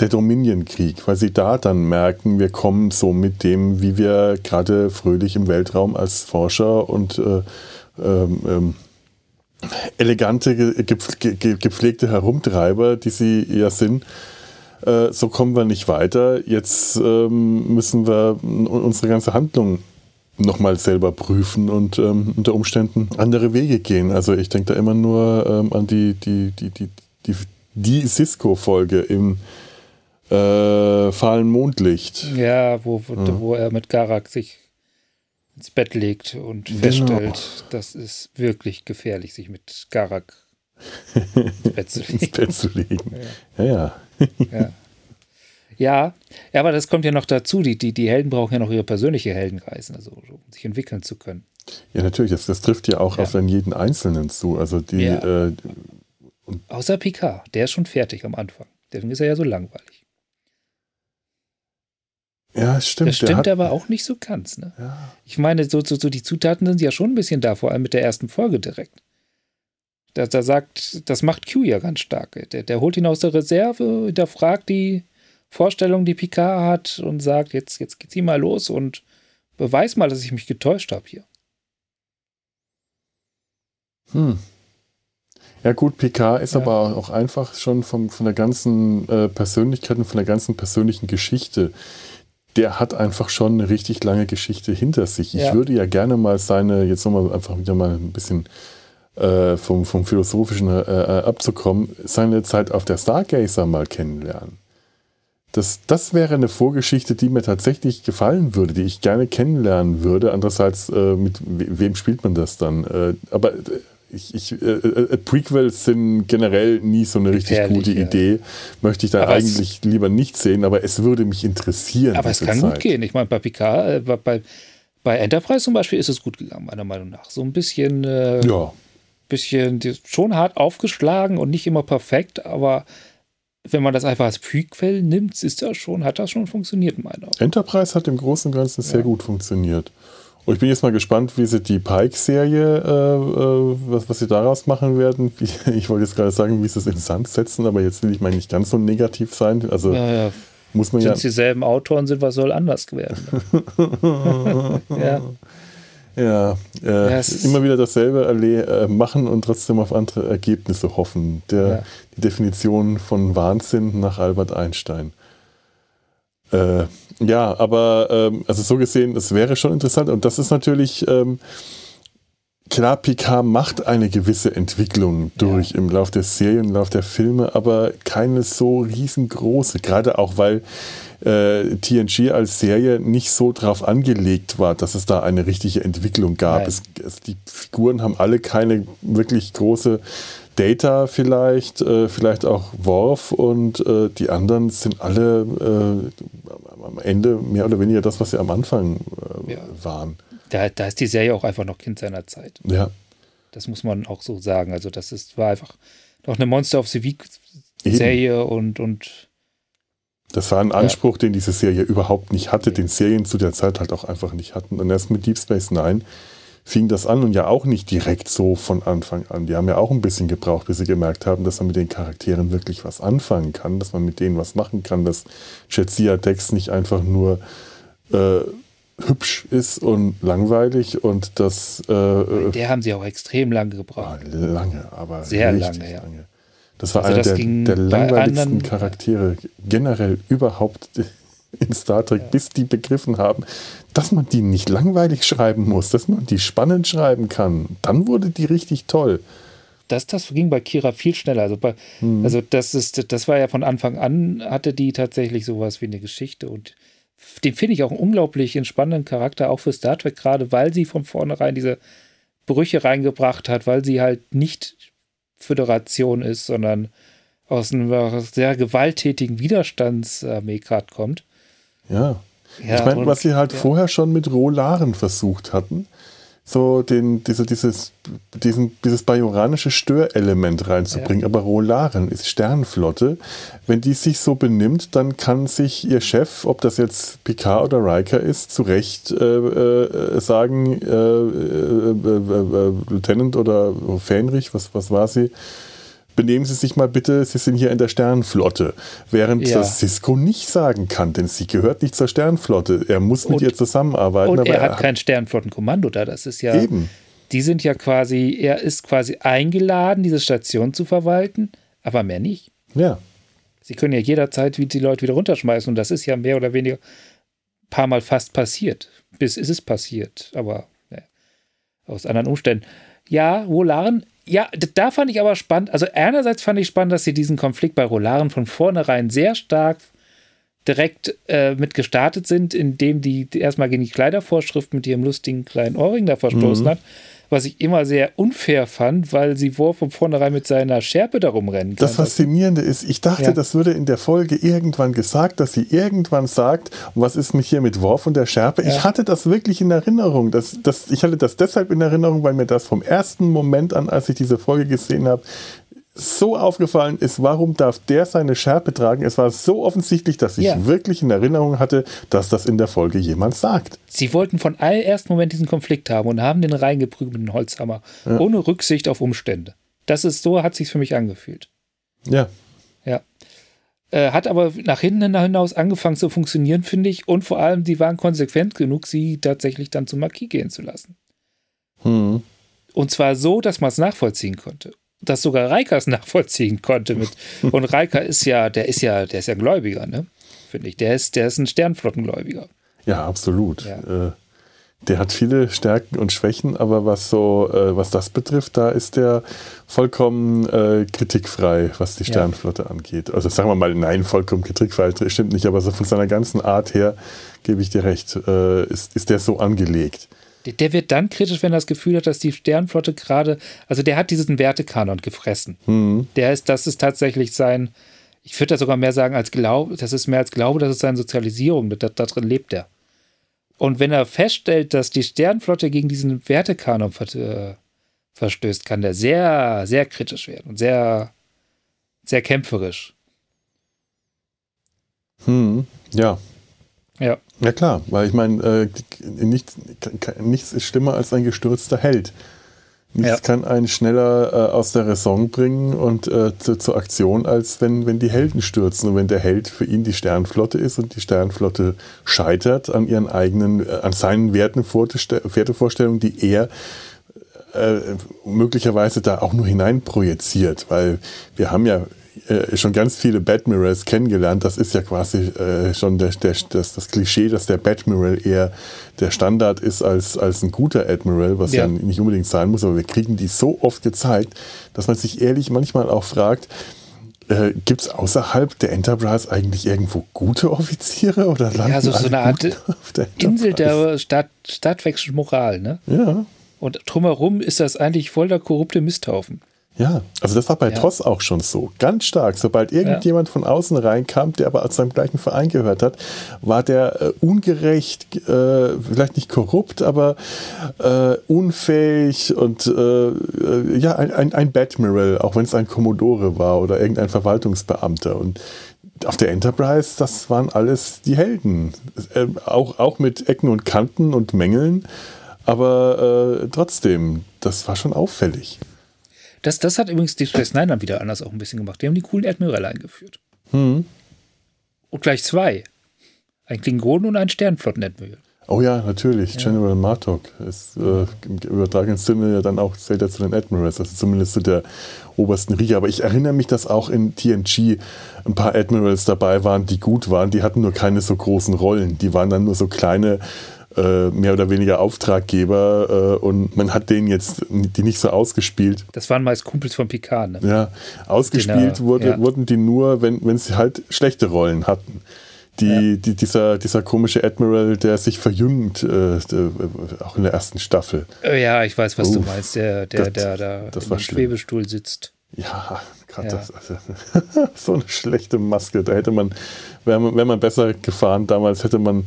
der Dominion-Krieg, weil sie da dann merken, wir kommen so mit dem, wie wir gerade fröhlich im Weltraum als Forscher und äh, ähm, ähm, elegante, gepflegte Herumtreiber, die sie ja sind, äh, so kommen wir nicht weiter. Jetzt ähm, müssen wir unsere ganze Handlung nochmal selber prüfen und ähm, unter Umständen andere Wege gehen. Also ich denke da immer nur ähm, an die, die, die, die, die, die Cisco-Folge im Äh, fahlen Mondlicht. Ja, wo, wo, ja. wo er mit Garak sich ins Bett legt und genau. feststellt, das ist wirklich gefährlich, sich mit Garak ins Bett zu legen. ins Bett zu legen. Ja, ja. ja. Ja, aber das kommt ja noch dazu. Die, die, die Helden brauchen ja noch ihre persönliche Heldenreisen, also um sich entwickeln zu können. Ja, natürlich. Das, das trifft ja auch ja. auf dann jeden Einzelnen zu. Also die. Ja. Äh, Außer Picard, der ist schon fertig am Anfang. Deswegen ist er ja so langweilig. Ja, stimmt. Das stimmt aber auch nicht so ganz. Ne? Ja. Ich meine, so, so, so die Zutaten sind ja schon ein bisschen da, vor allem mit der ersten Folge direkt. Da, da sagt, das macht Q ja ganz stark. Der, der holt ihn aus der Reserve, hinterfragt die Vorstellung, die Picard hat und sagt, jetzt, jetzt geht's ihm mal los und beweis mal, dass ich mich getäuscht habe hier. Hm. Ja gut, Picard ist ja. aber auch einfach schon vom, von der ganzen äh, Persönlichkeit und von der ganzen persönlichen Geschichte. Der hat einfach schon eine richtig lange Geschichte hinter sich. Ich ja. würde ja gerne mal seine, jetzt nochmal einfach wieder mal ein bisschen äh, vom, vom Philosophischen äh, äh abzukommen, seine Zeit auf der Stargazer mal kennenlernen. Das, das wäre eine Vorgeschichte, die mir tatsächlich gefallen würde, die ich gerne kennenlernen würde. Andererseits, äh, mit wem spielt man das dann? Äh, aber äh, ich, ich, äh, äh, Prequels sind generell nie so eine richtig Gefährlich, gute ja. Idee. Möchte ich da aber eigentlich lieber nicht sehen, aber es würde mich interessieren. Aber es kann Zeit. gut gehen. Ich meine, bei Picard, äh, bei, bei Enterprise zum Beispiel ist es gut gegangen, meiner Meinung nach. So ein bisschen, äh, ja. bisschen schon hart aufgeschlagen und nicht immer perfekt, aber wenn man das einfach als Prequel nimmt, ist das schon, hat das schon funktioniert, meiner Meinung Enterprise hat im Großen und Ganzen sehr gut funktioniert. Und ich bin jetzt mal gespannt, wie sie die Pike-Serie, äh, äh, was, was sie daraus machen werden. Ich wollte jetzt gerade sagen, wie sie es in Sand setzen, aber jetzt will ich mal nicht ganz so negativ sein. Also ja, ja. muss man sind ja. es dieselben Autoren sind, was soll anders werden? ja. Ja, äh, ja immer wieder dasselbe äh, machen und trotzdem auf andere Ergebnisse hoffen. Der, ja. Die Definition von Wahnsinn nach Albert Einstein. Äh, ja, aber ähm, also so gesehen, es wäre schon interessant und das ist natürlich ähm, klar, Picard macht eine gewisse Entwicklung durch ja. im Lauf der Serien, im Lauf der Filme, aber keine so riesengroße, gerade auch weil äh, TNG als Serie nicht so drauf angelegt war, dass es da eine richtige Entwicklung gab. Es, es, die Figuren haben alle keine wirklich große Data vielleicht, äh, vielleicht auch Worf und äh, die anderen sind alle äh, am Ende mehr oder weniger das, was sie am Anfang äh, ja. waren. Da, da ist die Serie auch einfach noch Kind seiner Zeit. Ja. Das muss man auch so sagen. Also das ist, war einfach noch eine Monster of the Week Serie und, und das war ein Anspruch, ja. den diese Serie überhaupt nicht hatte, den Serien zu der Zeit halt auch einfach nicht hatten. Und erst mit Deep Space Nine fing das an und ja auch nicht direkt so von Anfang an. Die haben ja auch ein bisschen gebraucht, bis sie gemerkt haben, dass man mit den Charakteren wirklich was anfangen kann, dass man mit denen was machen kann, dass Jetsia Dex nicht einfach nur äh, hübsch ist und langweilig und das. Äh, äh der haben sie auch extrem lange gebraucht. Lange, aber sehr lange, ja. Lange. Das war also einer das der, der langweiligsten Charaktere generell überhaupt in Star Trek, bis die begriffen haben, dass man die nicht langweilig schreiben muss, dass man die spannend schreiben kann. Dann wurde die richtig toll. Das, das ging bei Kira viel schneller. Also, bei, mhm. also das ist, das war ja von Anfang an, hatte die tatsächlich sowas wie eine Geschichte und den finde ich auch einen unglaublich entspannenden Charakter, auch für Star Trek, gerade weil sie von vornherein diese Brüche reingebracht hat, weil sie halt nicht Föderation ist, sondern aus einer sehr gewalttätigen Widerstandsarmee gerade kommt. Ja. ja ich meine, was sie halt ja. vorher schon mit Rolaren versucht hatten, so den, diese, dieses, diesen, dieses bajoranische Störelement reinzubringen. Ja. Aber Rolaren ist Sternflotte. Wenn die sich so benimmt, dann kann sich ihr Chef, ob das jetzt Picard oder Riker ist, zu Recht äh, äh, sagen, äh, äh, äh, äh Lieutenant oder Fähnrich, was, was war sie? Benehmen Sie sich mal bitte, Sie sind hier in der Sternenflotte. Während ja. das Cisco nicht sagen kann, denn sie gehört nicht zur Sternenflotte. Er muss mit und, ihr zusammenarbeiten. Und er hat er kein Sternenflottenkommando da. Das ist ja. Eben. Die sind ja quasi, er ist quasi eingeladen, diese Station zu verwalten, aber mehr nicht. Ja. Sie können ja jederzeit die Leute wieder runterschmeißen und das ist ja mehr oder weniger ein paar Mal fast passiert. Bis ist es passiert, aber aus anderen Umständen. Ja, Volaren ja, da fand ich aber spannend. Also einerseits fand ich spannend, dass sie diesen Konflikt bei Rolaren von vornherein sehr stark direkt äh, mit gestartet sind, indem die erstmal gegen die Kleidervorschrift mit ihrem lustigen kleinen Ohrring da verstoßen mhm. hat was ich immer sehr unfair fand, weil sie vor von vornherein mit seiner Schärpe darum rennen kann. Das Faszinierende ist, ich dachte, ja. das würde in der Folge irgendwann gesagt, dass sie irgendwann sagt, was ist mich hier mit Worf und der Schärpe? Ja. Ich hatte das wirklich in Erinnerung. Das, das, ich hatte das deshalb in Erinnerung, weil mir das vom ersten Moment an, als ich diese Folge gesehen habe, so aufgefallen ist, warum darf der seine Schärpe tragen? Es war so offensichtlich, dass ich ja. wirklich in Erinnerung hatte, dass das in der Folge jemand sagt. Sie wollten von allerersten Moment diesen Konflikt haben und haben den reingeprügelt mit dem Holzhammer, ja. ohne Rücksicht auf Umstände. Das ist so, hat sich für mich angefühlt. Ja. Ja. Äh, hat aber nach hinten hinaus angefangen zu funktionieren, finde ich. Und vor allem, die waren konsequent genug, sie tatsächlich dann zum Marquis gehen zu lassen. Hm. Und zwar so, dass man es nachvollziehen konnte dass sogar Reikers nachvollziehen konnte mit. Und Reiker ist ja, der ist ja, der ist ja Gläubiger, ne? Finde ich. Der ist, der ist ein Sternflottengläubiger. Ja, absolut. Ja. Äh, der hat viele Stärken und Schwächen, aber was so, äh, was das betrifft, da ist der vollkommen äh, kritikfrei, was die Sternflotte ja. angeht. Also sagen wir mal, nein, vollkommen kritikfrei, stimmt nicht, aber so von seiner ganzen Art her, gebe ich dir recht, ist, ist der so angelegt. Der wird dann kritisch, wenn er das Gefühl hat, dass die Sternflotte gerade, also der hat diesen Wertekanon gefressen. Mhm. Der ist, das ist tatsächlich sein, ich würde da sogar mehr sagen als Glaube, das ist mehr als Glaube, das ist seine Sozialisierung, da, da drin lebt er. Und wenn er feststellt, dass die Sternflotte gegen diesen Wertekanon ver äh, verstößt, kann der sehr, sehr kritisch werden und sehr, sehr kämpferisch. Hm, ja, ja. Ja klar, weil ich meine, äh, nichts, nichts ist schlimmer als ein gestürzter Held. Nichts ja. kann einen schneller äh, aus der Raison bringen und äh, zu, zur Aktion, als wenn, wenn die Helden stürzen und wenn der Held für ihn die Sternflotte ist und die Sternflotte scheitert an ihren eigenen, äh, an seinen Werten, Wertevorstellungen, die er äh, möglicherweise da auch nur hineinprojiziert, weil wir haben ja äh, schon ganz viele Badmirals kennengelernt. Das ist ja quasi äh, schon der, der, das, das Klischee, dass der Badmiral eher der Standard ist als, als ein guter Admiral, was ja. ja nicht unbedingt sein muss, aber wir kriegen die so oft gezeigt, dass man sich ehrlich manchmal auch fragt, äh, Gibt es außerhalb der Enterprise eigentlich irgendwo gute Offiziere oder landen Ja, so, so eine Art der Insel der Stadt, stadtwechselnden Moral, ne? Ja. Und drumherum ist das eigentlich voll der korrupte Misthaufen. Ja, also das war bei ja. TOS auch schon so. Ganz stark. Sobald irgendjemand ja. von außen reinkam, der aber aus seinem gleichen Verein gehört hat, war der äh, ungerecht, äh, vielleicht nicht korrupt, aber äh, unfähig und äh, äh, ja, ein, ein, ein Badmiral, auch wenn es ein Commodore war oder irgendein Verwaltungsbeamter. Und auf der Enterprise, das waren alles die Helden. Äh, auch, auch mit Ecken und Kanten und Mängeln. Aber trotzdem, das war schon auffällig. Das, das hat übrigens Deep Space Nine dann wieder anders auch ein bisschen gemacht. Die haben die coolen Admiral eingeführt. Hm. Und gleich zwei. Ein Klingonen und ein Sternflotten-Admiral. Oh ja, natürlich. Ja. General Martok ist äh, im übertragenen Sinne ja dann auch zählt er zu den Admirals, also zumindest zu der obersten Riege. Aber ich erinnere mich, dass auch in TNG ein paar Admirals dabei waren, die gut waren. Die hatten nur keine so großen Rollen. Die waren dann nur so kleine äh, mehr oder weniger Auftraggeber äh, und man hat denen jetzt die nicht so ausgespielt. Das waren meist Kumpels von Picard. Ne? Ja, ausgespielt wurde, ja. wurden die nur, wenn, wenn sie halt schlechte Rollen hatten. Die, ja. die, dieser, dieser komische Admiral, der sich verjüngt, äh, der, auch in der ersten Staffel. Äh, ja, ich weiß, was Uff, du meinst, der, der, Gott, der da im Schwebestuhl sitzt. Ja, gerade ja. das. Also, so eine schlechte Maske. Da hätte man, wäre man, wär man besser gefahren damals, hätte man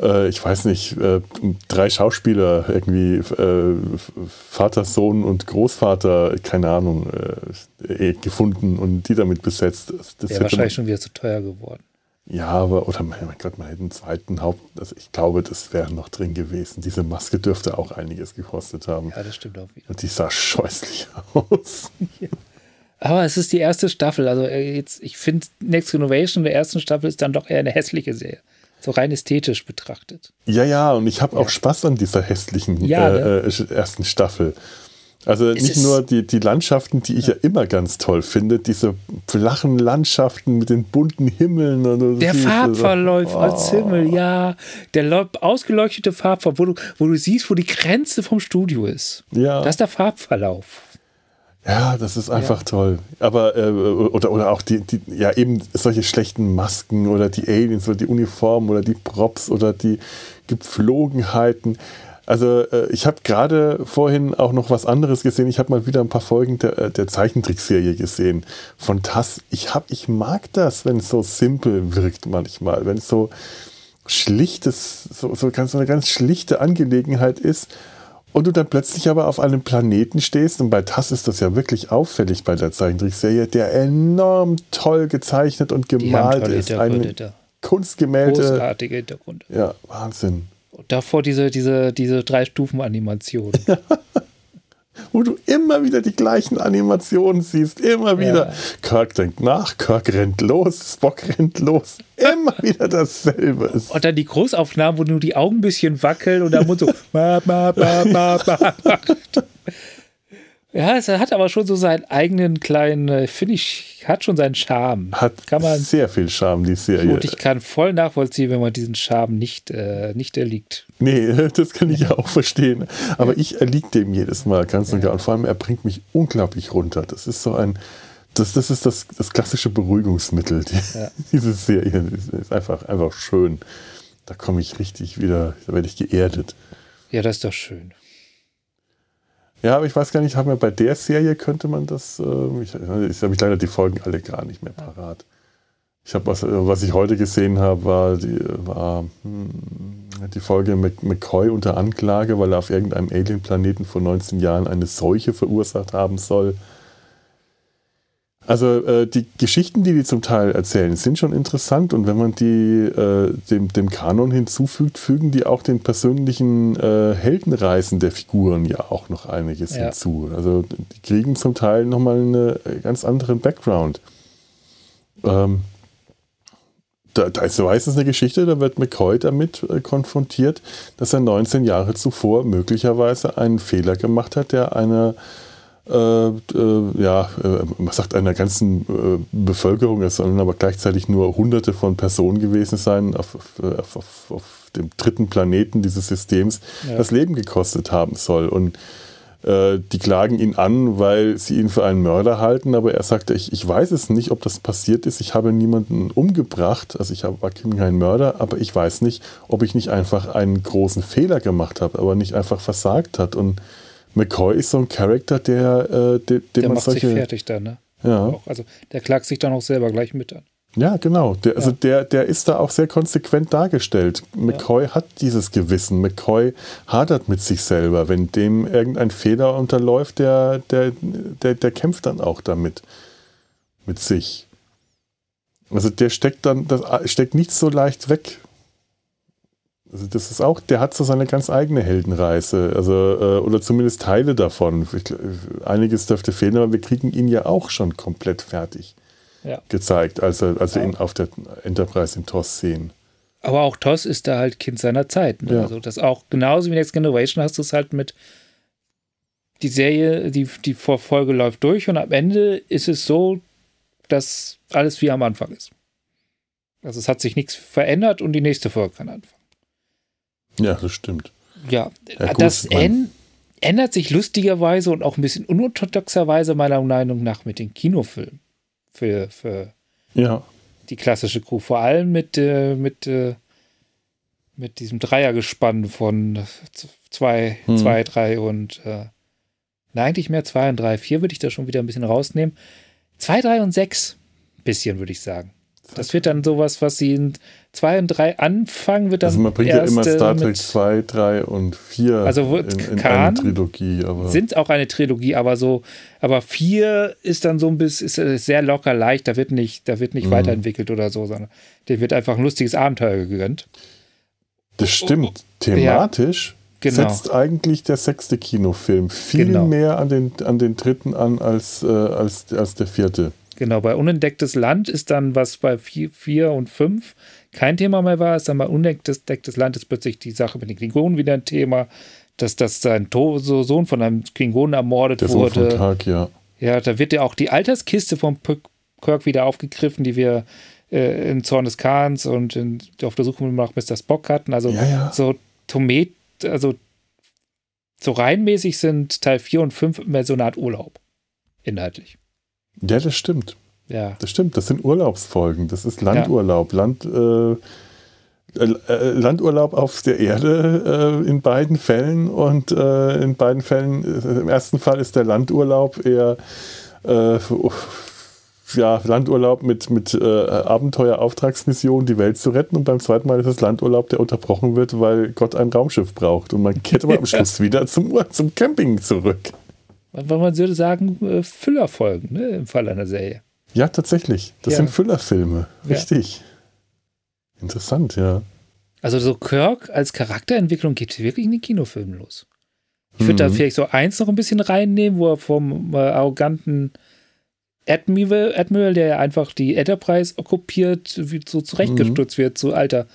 äh, ich weiß nicht, äh, drei Schauspieler irgendwie, äh, Vater, Sohn und Großvater, keine Ahnung, äh, eh, gefunden und die damit besetzt. Das Wäre wahrscheinlich schon wieder zu teuer geworden. Ja, aber, oder mein Gott, man hätte einen zweiten Haupt, also ich glaube, das wäre noch drin gewesen. Diese Maske dürfte auch einiges gekostet haben. Ja, das stimmt auch wieder. Und die sah scheußlich aus. Ja. Aber es ist die erste Staffel. Also äh, jetzt, ich finde, Next Innovation der ersten Staffel ist dann doch eher eine hässliche Serie so rein ästhetisch betrachtet. Ja, ja, und ich habe ja. auch Spaß an dieser hässlichen ja, ne? äh, ersten Staffel. Also es nicht nur die, die Landschaften, die ich ja. ja. immer ganz toll finde, diese flachen Landschaften mit den bunten Himmeln. Und der Farbverlauf so, oh. als Himmel, ja. Der ausgeleuchtete Farbverlauf, wo du, wo du siehst, wo die Grenze vom Studio ist. Ja. Das ist der Farbverlauf. Ja, das ist einfach ja. toll. Aber, äh, oder, oder auch die, die, ja, eben solche schlechten Masken oder die Aliens oder die Uniformen oder die Props oder die Gepflogenheiten. Also äh, ich habe gerade vorhin auch noch was anderes gesehen. Ich habe mal wieder ein paar Folgen der, äh, der Zeichentrickserie gesehen von TAS. Ich, hab, ich mag das, wenn es so simpel wirkt manchmal, wenn es so schlichtes, so, so, ganz, so eine ganz schlichte Angelegenheit ist und du dann plötzlich aber auf einem Planeten stehst, und bei TAS ist das ja wirklich auffällig bei der Zeichentrickserie, der enorm toll gezeichnet und gemalt ist. Eine Kunstgemälde. Großartige Hintergründe. Ja, Wahnsinn davor diese, diese, diese drei Stufen Animation. Wo du immer wieder die gleichen Animationen siehst, immer wieder. Ja. Kirk denkt nach, Kirk rennt los, Spock rennt los. Immer wieder dasselbe. Und dann die Großaufnahmen, wo nur die Augen ein bisschen wackeln und der Mund so Ja, es hat aber schon so seinen eigenen kleinen, äh, finde ich, hat schon seinen Charme. Hat kann man, sehr viel Charme, die Serie. Und ich kann voll nachvollziehen, wenn man diesen Charme nicht, äh, nicht erliegt. Nee, das kann ich ja auch verstehen. Aber ich erliege dem jedes Mal ganz und gar. Und vor allem, er bringt mich unglaublich runter. Das ist so ein, das, das ist das, das klassische Beruhigungsmittel. Die, ja. Diese Serie ist einfach, einfach schön. Da komme ich richtig wieder, da werde ich geerdet. Ja, das ist doch schön. Ja, aber ich weiß gar nicht, haben wir bei der Serie könnte man das, äh, ich, ich habe leider die Folgen alle gar nicht mehr parat. Ich habe was, was ich heute gesehen habe, war die, war, hm, die Folge McCoy unter Anklage, weil er auf irgendeinem Alien-Planeten vor 19 Jahren eine Seuche verursacht haben soll. Also äh, die Geschichten, die die zum Teil erzählen, sind schon interessant und wenn man die äh, dem, dem Kanon hinzufügt, fügen die auch den persönlichen äh, Heldenreisen der Figuren ja auch noch einiges ja. hinzu. Also die kriegen zum Teil nochmal einen ganz anderen Background. Ähm, da, da ist meistens eine Geschichte, da wird McCoy damit äh, konfrontiert, dass er 19 Jahre zuvor möglicherweise einen Fehler gemacht hat, der eine äh, äh, ja, äh, man sagt einer ganzen äh, Bevölkerung, es sollen aber gleichzeitig nur hunderte von Personen gewesen sein auf, auf, auf, auf dem dritten Planeten dieses Systems, ja. das Leben gekostet haben soll. Und äh, die klagen ihn an, weil sie ihn für einen Mörder halten, aber er sagte, ich, ich weiß es nicht, ob das passiert ist. Ich habe niemanden umgebracht, also ich war kein Mörder, aber ich weiß nicht, ob ich nicht einfach einen großen Fehler gemacht habe, aber nicht einfach versagt hat. Und McCoy ist so ein Charakter, der, äh, der, der man macht solche, sich fertig dann, ne? Ja. Auch, also der klagt sich dann auch selber gleich mit an. Ja, genau. Der, also ja. der, der ist da auch sehr konsequent dargestellt. McCoy ja. hat dieses Gewissen. McCoy hadert mit sich selber. Wenn dem irgendein Fehler unterläuft, der, der, der, der kämpft dann auch damit. Mit sich. Also der steckt dann, das steckt nicht so leicht weg. Also das ist auch, der hat so seine ganz eigene Heldenreise, also äh, oder zumindest Teile davon. Einiges dürfte fehlen, aber wir kriegen ihn ja auch schon komplett fertig ja. gezeigt, als, er, als wir ihn auf der Enterprise in TOS sehen. Aber auch TOS ist da halt Kind seiner Zeit. Ne? Ja. Also das auch genauso wie Next Generation hast du es halt mit die Serie, die, die Folge läuft durch und am Ende ist es so, dass alles wie am Anfang ist. Also es hat sich nichts verändert und die nächste Folge kann anfangen. Ja, das stimmt. Ja, ja gut, das ändert sich lustigerweise und auch ein bisschen unorthodoxerweise meiner Meinung nach mit den Kinofilmen. Für, für ja. die klassische Crew. Vor allem mit, äh, mit, äh, mit diesem Dreiergespann von 2, 2, 3 und äh, na, eigentlich mehr 2 und 3. 4 würde ich da schon wieder ein bisschen rausnehmen. 2, 3 und 6 bisschen, würde ich sagen. Das wird dann sowas, was sie in 2 und 3 anfangen, wird dann. Also man bringt ja immer Star Trek 2, 3 und 4 also in, in eine Trilogie. Aber sind auch eine Trilogie, aber so, aber 4 ist dann so ein bisschen ist sehr locker leicht, da wird nicht, da wird nicht mhm. weiterentwickelt oder so, sondern der wird einfach ein lustiges Abenteuer gegönnt. Das stimmt. Thematisch ja, genau. setzt eigentlich der sechste Kinofilm viel genau. mehr an den, an den dritten an als, äh, als, als der vierte. Genau, bei Unentdecktes Land ist dann, was bei 4 und 5 kein Thema mehr war, ist dann bei Unentdecktes Land ist plötzlich die Sache mit den Klingonen wieder ein Thema, dass, dass sein to Sohn von einem Klingonen ermordet Der wurde. Sohn von Tag, ja. Ja, da wird ja auch die Alterskiste von Kirk wieder aufgegriffen, die wir äh, in Zorn des Kahns und in, auf der Suche nach Mr. Spock hatten. Also ja, ja. so Tomet, also so reinmäßig sind Teil 4 und 5 immer so eine Art Urlaub. inhaltlich. Ja, das stimmt. Ja. Das stimmt. Das sind Urlaubsfolgen. Das ist Landurlaub. Ja. Land, äh, äh, Landurlaub auf der Erde äh, in beiden Fällen und äh, in beiden Fällen, äh, im ersten Fall ist der Landurlaub eher äh, ja, Landurlaub mit, mit äh, Abenteuer-Auftragsmission, die Welt zu retten und beim zweiten Mal ist es Landurlaub, der unterbrochen wird, weil Gott ein Raumschiff braucht und man kehrt aber am Schluss wieder zum, zum Camping zurück. Man würde sagen, Füllerfolgen ne, im Fall einer Serie. Ja, tatsächlich. Das ja. sind Füllerfilme. Richtig. Ja. Interessant, ja. Also so Kirk als Charakterentwicklung geht wirklich in den Kinofilmen los. Ich würde mhm. da vielleicht so eins noch ein bisschen reinnehmen, wo er vom äh, arroganten Admiral, Admiral, der ja einfach die Enterprise okkupiert, wie so zurechtgestutzt mhm. wird, so Alter,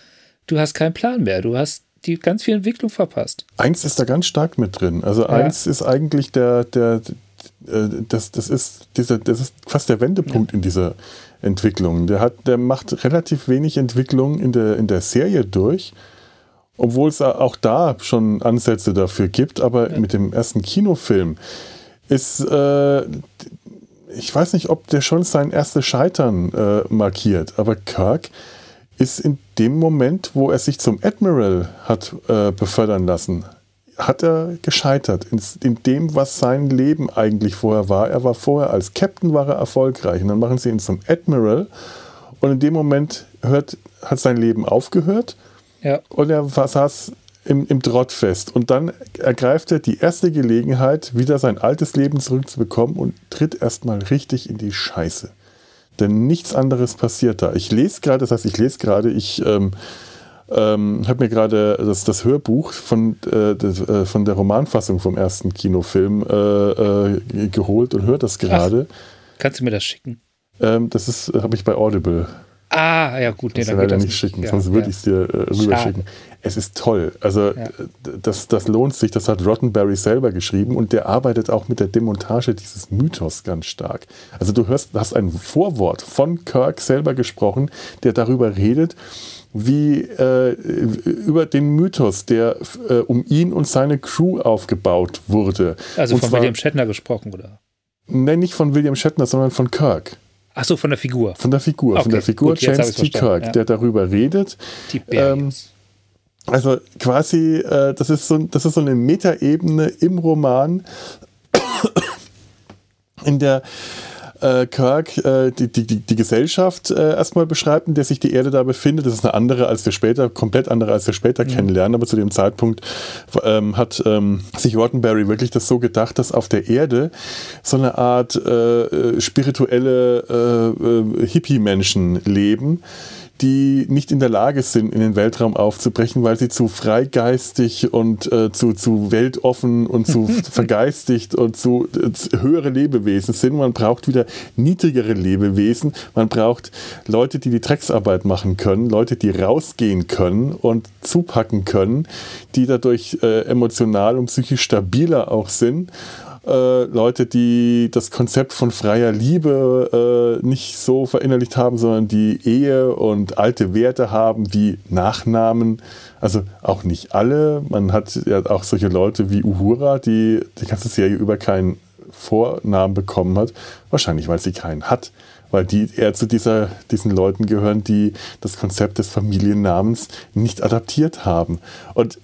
du hast keinen Plan mehr, du hast die ganz viel Entwicklung verpasst. Eins ist da ganz stark mit drin. Also ja. eins ist eigentlich der, der, äh, das, das, ist dieser, das ist fast der Wendepunkt ja. in dieser Entwicklung. Der, hat, der macht relativ wenig Entwicklung in der, in der Serie durch, obwohl es auch da schon Ansätze dafür gibt. Aber ja. mit dem ersten Kinofilm ist, äh, ich weiß nicht, ob der schon sein erstes Scheitern äh, markiert, aber Kirk ist in dem Moment, wo er sich zum Admiral hat äh, befördern lassen, hat er gescheitert in, in, dem, was sein Leben eigentlich vorher war. Er war vorher als Captain war er erfolgreich und dann machen sie ihn zum Admiral und in dem Moment hört, hat sein Leben aufgehört ja. und er saß im, im Trott fest. Und dann ergreift er die erste Gelegenheit, wieder sein altes Leben zurückzubekommen und tritt erstmal richtig in die Scheiße. Denn nichts anderes passiert da. Ich lese gerade, das heißt, ich lese gerade, ich ähm, ähm, habe mir gerade das, das Hörbuch von, äh, das, äh, von der Romanfassung vom ersten Kinofilm äh, äh geholt und höre das gerade. Kannst du mir das schicken? Ähm, das ist, habe ich bei Audible. Ah, ja gut, nee, dann leider nicht schicken, ja, sonst würde ich es dir äh, rüberschicken. Es ist toll. Also ja. das, das lohnt sich. Das hat Rottenberry selber geschrieben und der arbeitet auch mit der Demontage dieses Mythos ganz stark. Also du hörst, hast ein Vorwort von Kirk selber gesprochen, der darüber redet, wie äh, über den Mythos, der äh, um ihn und seine Crew aufgebaut wurde. Also und von zwar, William Shatner gesprochen, oder? Nein, nicht von William Shatner, sondern von Kirk. Ach so, von der Figur. Von der Figur, okay, von der Figur gut, James T. Kirk, ja. der darüber redet. Ähm, also quasi, äh, das, ist so, das ist so eine Metaebene im Roman, in der äh, Kirk äh, die, die, die, Gesellschaft äh, erstmal beschreibt, in der sich die Erde da befindet. Das ist eine andere, als wir später, komplett andere, als wir später mhm. kennenlernen. Aber zu dem Zeitpunkt ähm, hat ähm, sich Roddenberry wirklich das so gedacht, dass auf der Erde so eine Art äh, äh, spirituelle äh, Hippie-Menschen leben die nicht in der Lage sind, in den Weltraum aufzubrechen, weil sie zu freigeistig und äh, zu, zu weltoffen und zu vergeistigt und zu, äh, höhere Lebewesen sind. Man braucht wieder niedrigere Lebewesen. Man braucht Leute, die die Drecksarbeit machen können, Leute, die rausgehen können und zupacken können, die dadurch äh, emotional und psychisch stabiler auch sind äh, Leute, die das Konzept von freier Liebe äh, nicht so verinnerlicht haben, sondern die Ehe und alte Werte haben wie Nachnamen. Also auch nicht alle. Man hat ja auch solche Leute wie Uhura, die die ganze Serie über keinen Vornamen bekommen hat. Wahrscheinlich, weil sie keinen hat. Weil die eher zu dieser, diesen Leuten gehören, die das Konzept des Familiennamens nicht adaptiert haben. Und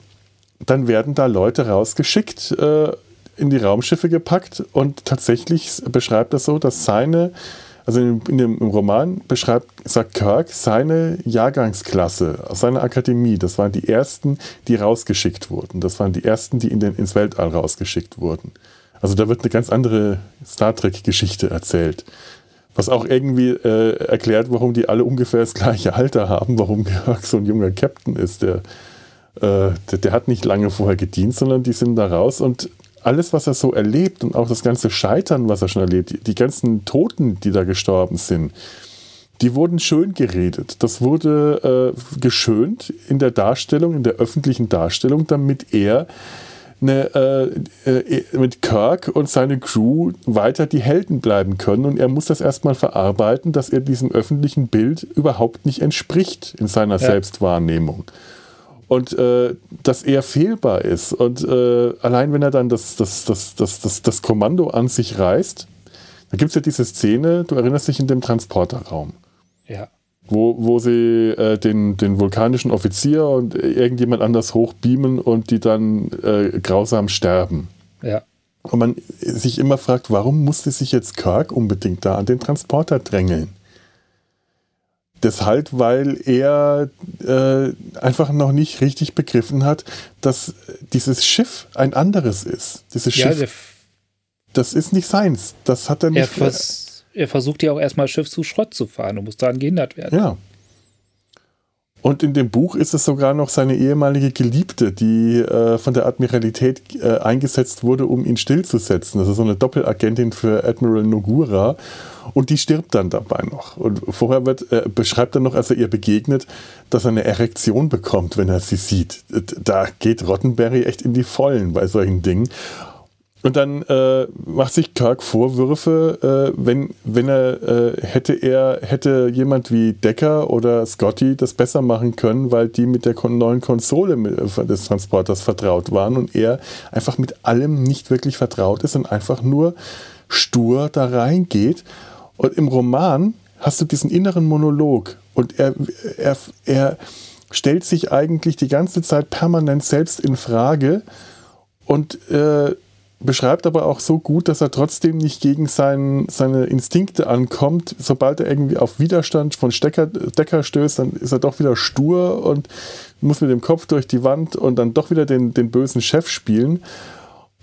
dann werden da Leute rausgeschickt, äh, in die Raumschiffe gepackt und tatsächlich beschreibt er so, dass seine, also in, in dem Roman beschreibt, sagt Kirk, seine Jahrgangsklasse aus seiner Akademie, das waren die ersten, die rausgeschickt wurden. Das waren die ersten, die in den, ins Weltall rausgeschickt wurden. Also da wird eine ganz andere Star Trek-Geschichte erzählt. Was auch irgendwie äh, erklärt, warum die alle ungefähr das gleiche Alter haben, warum Kirk so ein junger Captain ist, der, äh, der, der, hat nicht lange vorher gedient, sondern die sind da raus und alles, was er so erlebt und auch das ganze Scheitern, was er schon erlebt, die, die ganzen Toten, die da gestorben sind, die wurden schön geredet. Das wurde äh, geschönt in der Darstellung, in der öffentlichen Darstellung, damit er eine, äh, äh, mit Kirk und seine Crew weiter die Helden bleiben können. Und er muss das erstmal verarbeiten, dass er diesem öffentlichen Bild überhaupt nicht entspricht in seiner ja. Selbstwahrnehmung und äh, dass er fehlbar ist. Und äh, allein wenn er dann das, das, das, das, das, das Kommando an sich reißt, Da gibt es ja diese Szene, du erinnerst dich in dem Transporterraum. Ja. Wo, wo sie äh, den, den vulkanischen Offizier und irgendjemand anders hochbeamen und die dann äh, grausam sterben. Ja. Und man sich immer fragt, warum musste sich jetzt Kirk unbedingt da an den Transporter drängeln? Deshalb, weil er äh, einfach noch nicht richtig begriffen hat, dass dieses Schiff ein anderes ist. Dieses ja, Schiff, das ist nicht seins. Das hat er nicht. Er, vers er versucht ja auch erstmal Schiff zu Schrott zu fahren und muss daran gehindert werden. Ja. Und in dem Buch ist es sogar noch seine ehemalige Geliebte, die äh, von der Admiralität äh, eingesetzt wurde, um ihn stillzusetzen. Das ist so eine Doppelagentin für Admiral Nogura. Und die stirbt dann dabei noch. Und vorher wird, äh, beschreibt er noch, als er ihr begegnet, dass er eine Erektion bekommt, wenn er sie sieht. Da geht Rottenberry echt in die Vollen bei solchen Dingen. Und dann äh, macht sich Kirk Vorwürfe, äh, wenn, wenn er äh, hätte er hätte jemand wie Decker oder Scotty das besser machen können, weil die mit der neuen Konsole äh, des Transporters vertraut waren und er einfach mit allem nicht wirklich vertraut ist und einfach nur stur da reingeht. Und im Roman hast du diesen inneren Monolog und er, er, er stellt sich eigentlich die ganze Zeit permanent selbst in Frage und äh, beschreibt aber auch so gut, dass er trotzdem nicht gegen sein, seine Instinkte ankommt. Sobald er irgendwie auf Widerstand von Stecker, Decker stößt, dann ist er doch wieder stur und muss mit dem Kopf durch die Wand und dann doch wieder den, den bösen Chef spielen.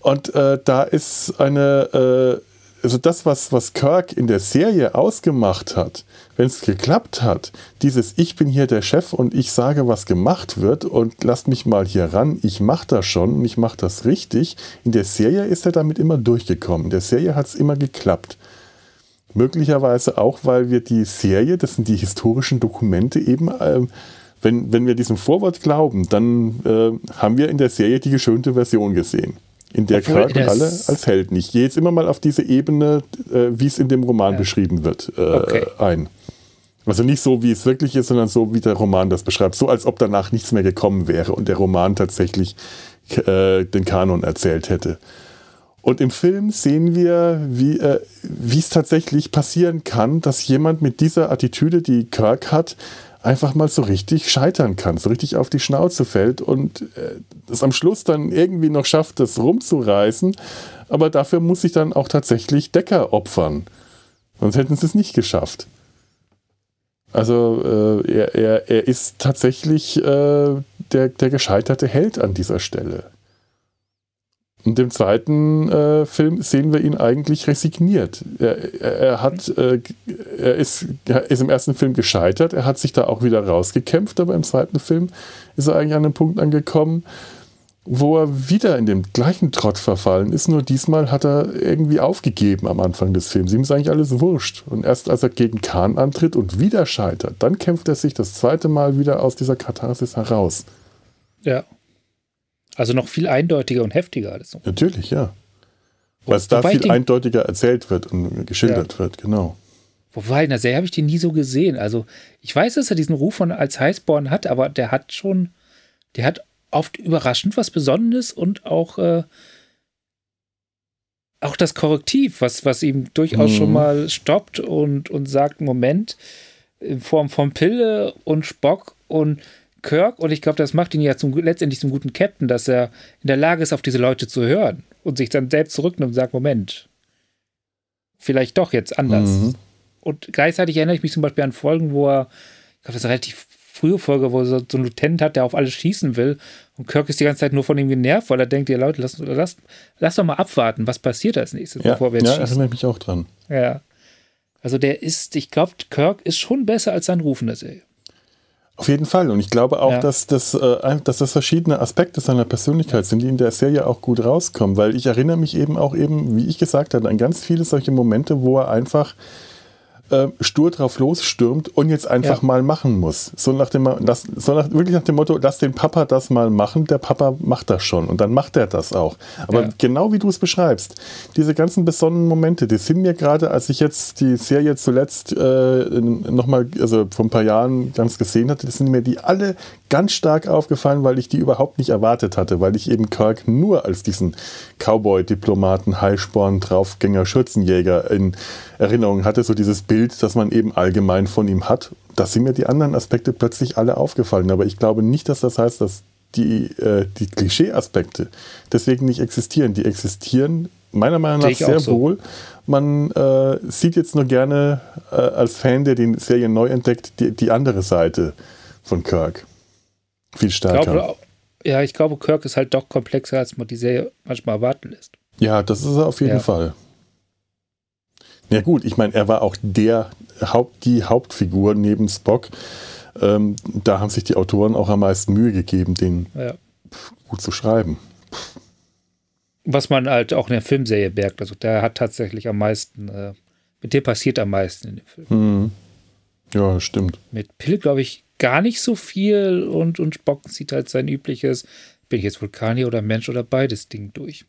Und äh, da ist eine, äh, also das, was, was Kirk in der Serie ausgemacht hat, wenn es geklappt hat, dieses Ich bin hier der Chef und ich sage, was gemacht wird und lasst mich mal hier ran, ich mache das schon und ich mache das richtig. In der Serie ist er damit immer durchgekommen. In der Serie hat es immer geklappt. Möglicherweise auch, weil wir die Serie, das sind die historischen Dokumente eben, äh, wenn, wenn wir diesem Vorwort glauben, dann äh, haben wir in der Serie die geschönte Version gesehen in der Kirk und alle als Held nicht. Ich gehe jetzt immer mal auf diese Ebene, äh, wie es in dem Roman ja. beschrieben wird, äh, okay. ein. Also nicht so, wie es wirklich ist, sondern so, wie der Roman das beschreibt. So, als ob danach nichts mehr gekommen wäre und der Roman tatsächlich äh, den Kanon erzählt hätte. Und im Film sehen wir, wie äh, es tatsächlich passieren kann, dass jemand mit dieser Attitüde, die Kirk hat, einfach mal so richtig scheitern kann, so richtig auf die Schnauze fällt und es äh, am Schluss dann irgendwie noch schafft, das rumzureißen. Aber dafür muss sich dann auch tatsächlich Decker opfern. Sonst hätten sie es nicht geschafft. Also äh, er, er, er ist tatsächlich äh, der, der gescheiterte Held an dieser Stelle. In dem zweiten äh, Film sehen wir ihn eigentlich resigniert. Er, er, er hat, äh, er, ist, er ist im ersten Film gescheitert, er hat sich da auch wieder rausgekämpft, aber im zweiten Film ist er eigentlich an einem Punkt angekommen, wo er wieder in dem gleichen Trott verfallen ist, nur diesmal hat er irgendwie aufgegeben am Anfang des Films. Ihm ist eigentlich alles wurscht. Und erst als er gegen Khan antritt und wieder scheitert, dann kämpft er sich das zweite Mal wieder aus dieser Katharsis heraus. Ja. Also noch viel eindeutiger und heftiger alles. Natürlich, ja. Weil es da viel eindeutiger erzählt wird und geschildert ja. wird, genau. Wobei, in der Serie habe ich den nie so gesehen. Also, ich weiß, dass er diesen Ruf von als Heißborn hat, aber der hat schon, der hat oft überraschend was Besonderes und auch, äh, auch das Korrektiv, was, was ihm durchaus mhm. schon mal stoppt und, und sagt: Moment, in Form von Pille und Spock und Kirk und ich glaube, das macht ihn ja zum, letztendlich zum guten Captain, dass er in der Lage ist, auf diese Leute zu hören und sich dann selbst zurücknimmt und sagt, Moment, vielleicht doch jetzt anders. Mhm. Und gleichzeitig erinnere ich mich zum Beispiel an Folgen, wo er, ich glaube, das ist eine relativ frühe Folge, wo er so, einen Lieutenant hat, der auf alles schießen will und Kirk ist die ganze Zeit nur von ihm genervt, weil er denkt, ja Leute, lass, lass, lass doch mal abwarten, was passiert als nächstes, ja, bevor wir jetzt ja, schießen. Erinnere mich auch dran. Ja. Also der ist, ich glaube, Kirk ist schon besser als sein Ruf in der Serie. Auf jeden Fall. Und ich glaube auch, ja. dass, das, äh, dass das verschiedene Aspekte seiner Persönlichkeit sind, die in der Serie auch gut rauskommen. Weil ich erinnere mich eben auch eben, wie ich gesagt habe, an ganz viele solche Momente, wo er einfach äh, stur drauf losstürmt und jetzt einfach ja. mal machen muss. So nach dem, das, so nach, wirklich nach dem Motto, lass den Papa das mal machen, der Papa macht das schon und dann macht er das auch. Aber ja. genau wie du es beschreibst, diese ganzen besonderen Momente, die sind mir gerade, als ich jetzt die Serie zuletzt äh, nochmal, also vor ein paar Jahren ganz gesehen hatte, das sind mir die alle ganz stark aufgefallen, weil ich die überhaupt nicht erwartet hatte, weil ich eben Kirk nur als diesen Cowboy-Diplomaten, Heilsporn, Draufgänger, Schürzenjäger in Erinnerung hatte, so dieses Bild, das man eben allgemein von ihm hat. Da sind mir die anderen Aspekte plötzlich alle aufgefallen, aber ich glaube nicht, dass das heißt, dass die, äh, die Klischee-Aspekte deswegen nicht existieren. Die existieren meiner Meinung nach sehr so. wohl. Man äh, sieht jetzt nur gerne äh, als Fan, der die Serie neu entdeckt, die, die andere Seite von Kirk. Viel stärker. Ich glaube, ja, ich glaube, Kirk ist halt doch komplexer, als man die Serie manchmal erwarten lässt. Ja, das ist er auf jeden ja. Fall. Ja gut, ich meine, er war auch der Haupt, die Hauptfigur neben Spock. Ähm, da haben sich die Autoren auch am meisten Mühe gegeben, den ja. gut zu schreiben. Was man halt auch in der Filmserie merkt. Also der hat tatsächlich am meisten, äh, mit dem passiert am meisten in dem Film. Mhm. Ja, stimmt. Mit Pille, glaube ich, gar nicht so viel und, und Spock sieht halt sein übliches, bin ich jetzt Vulkanier oder Mensch oder beides Ding durch.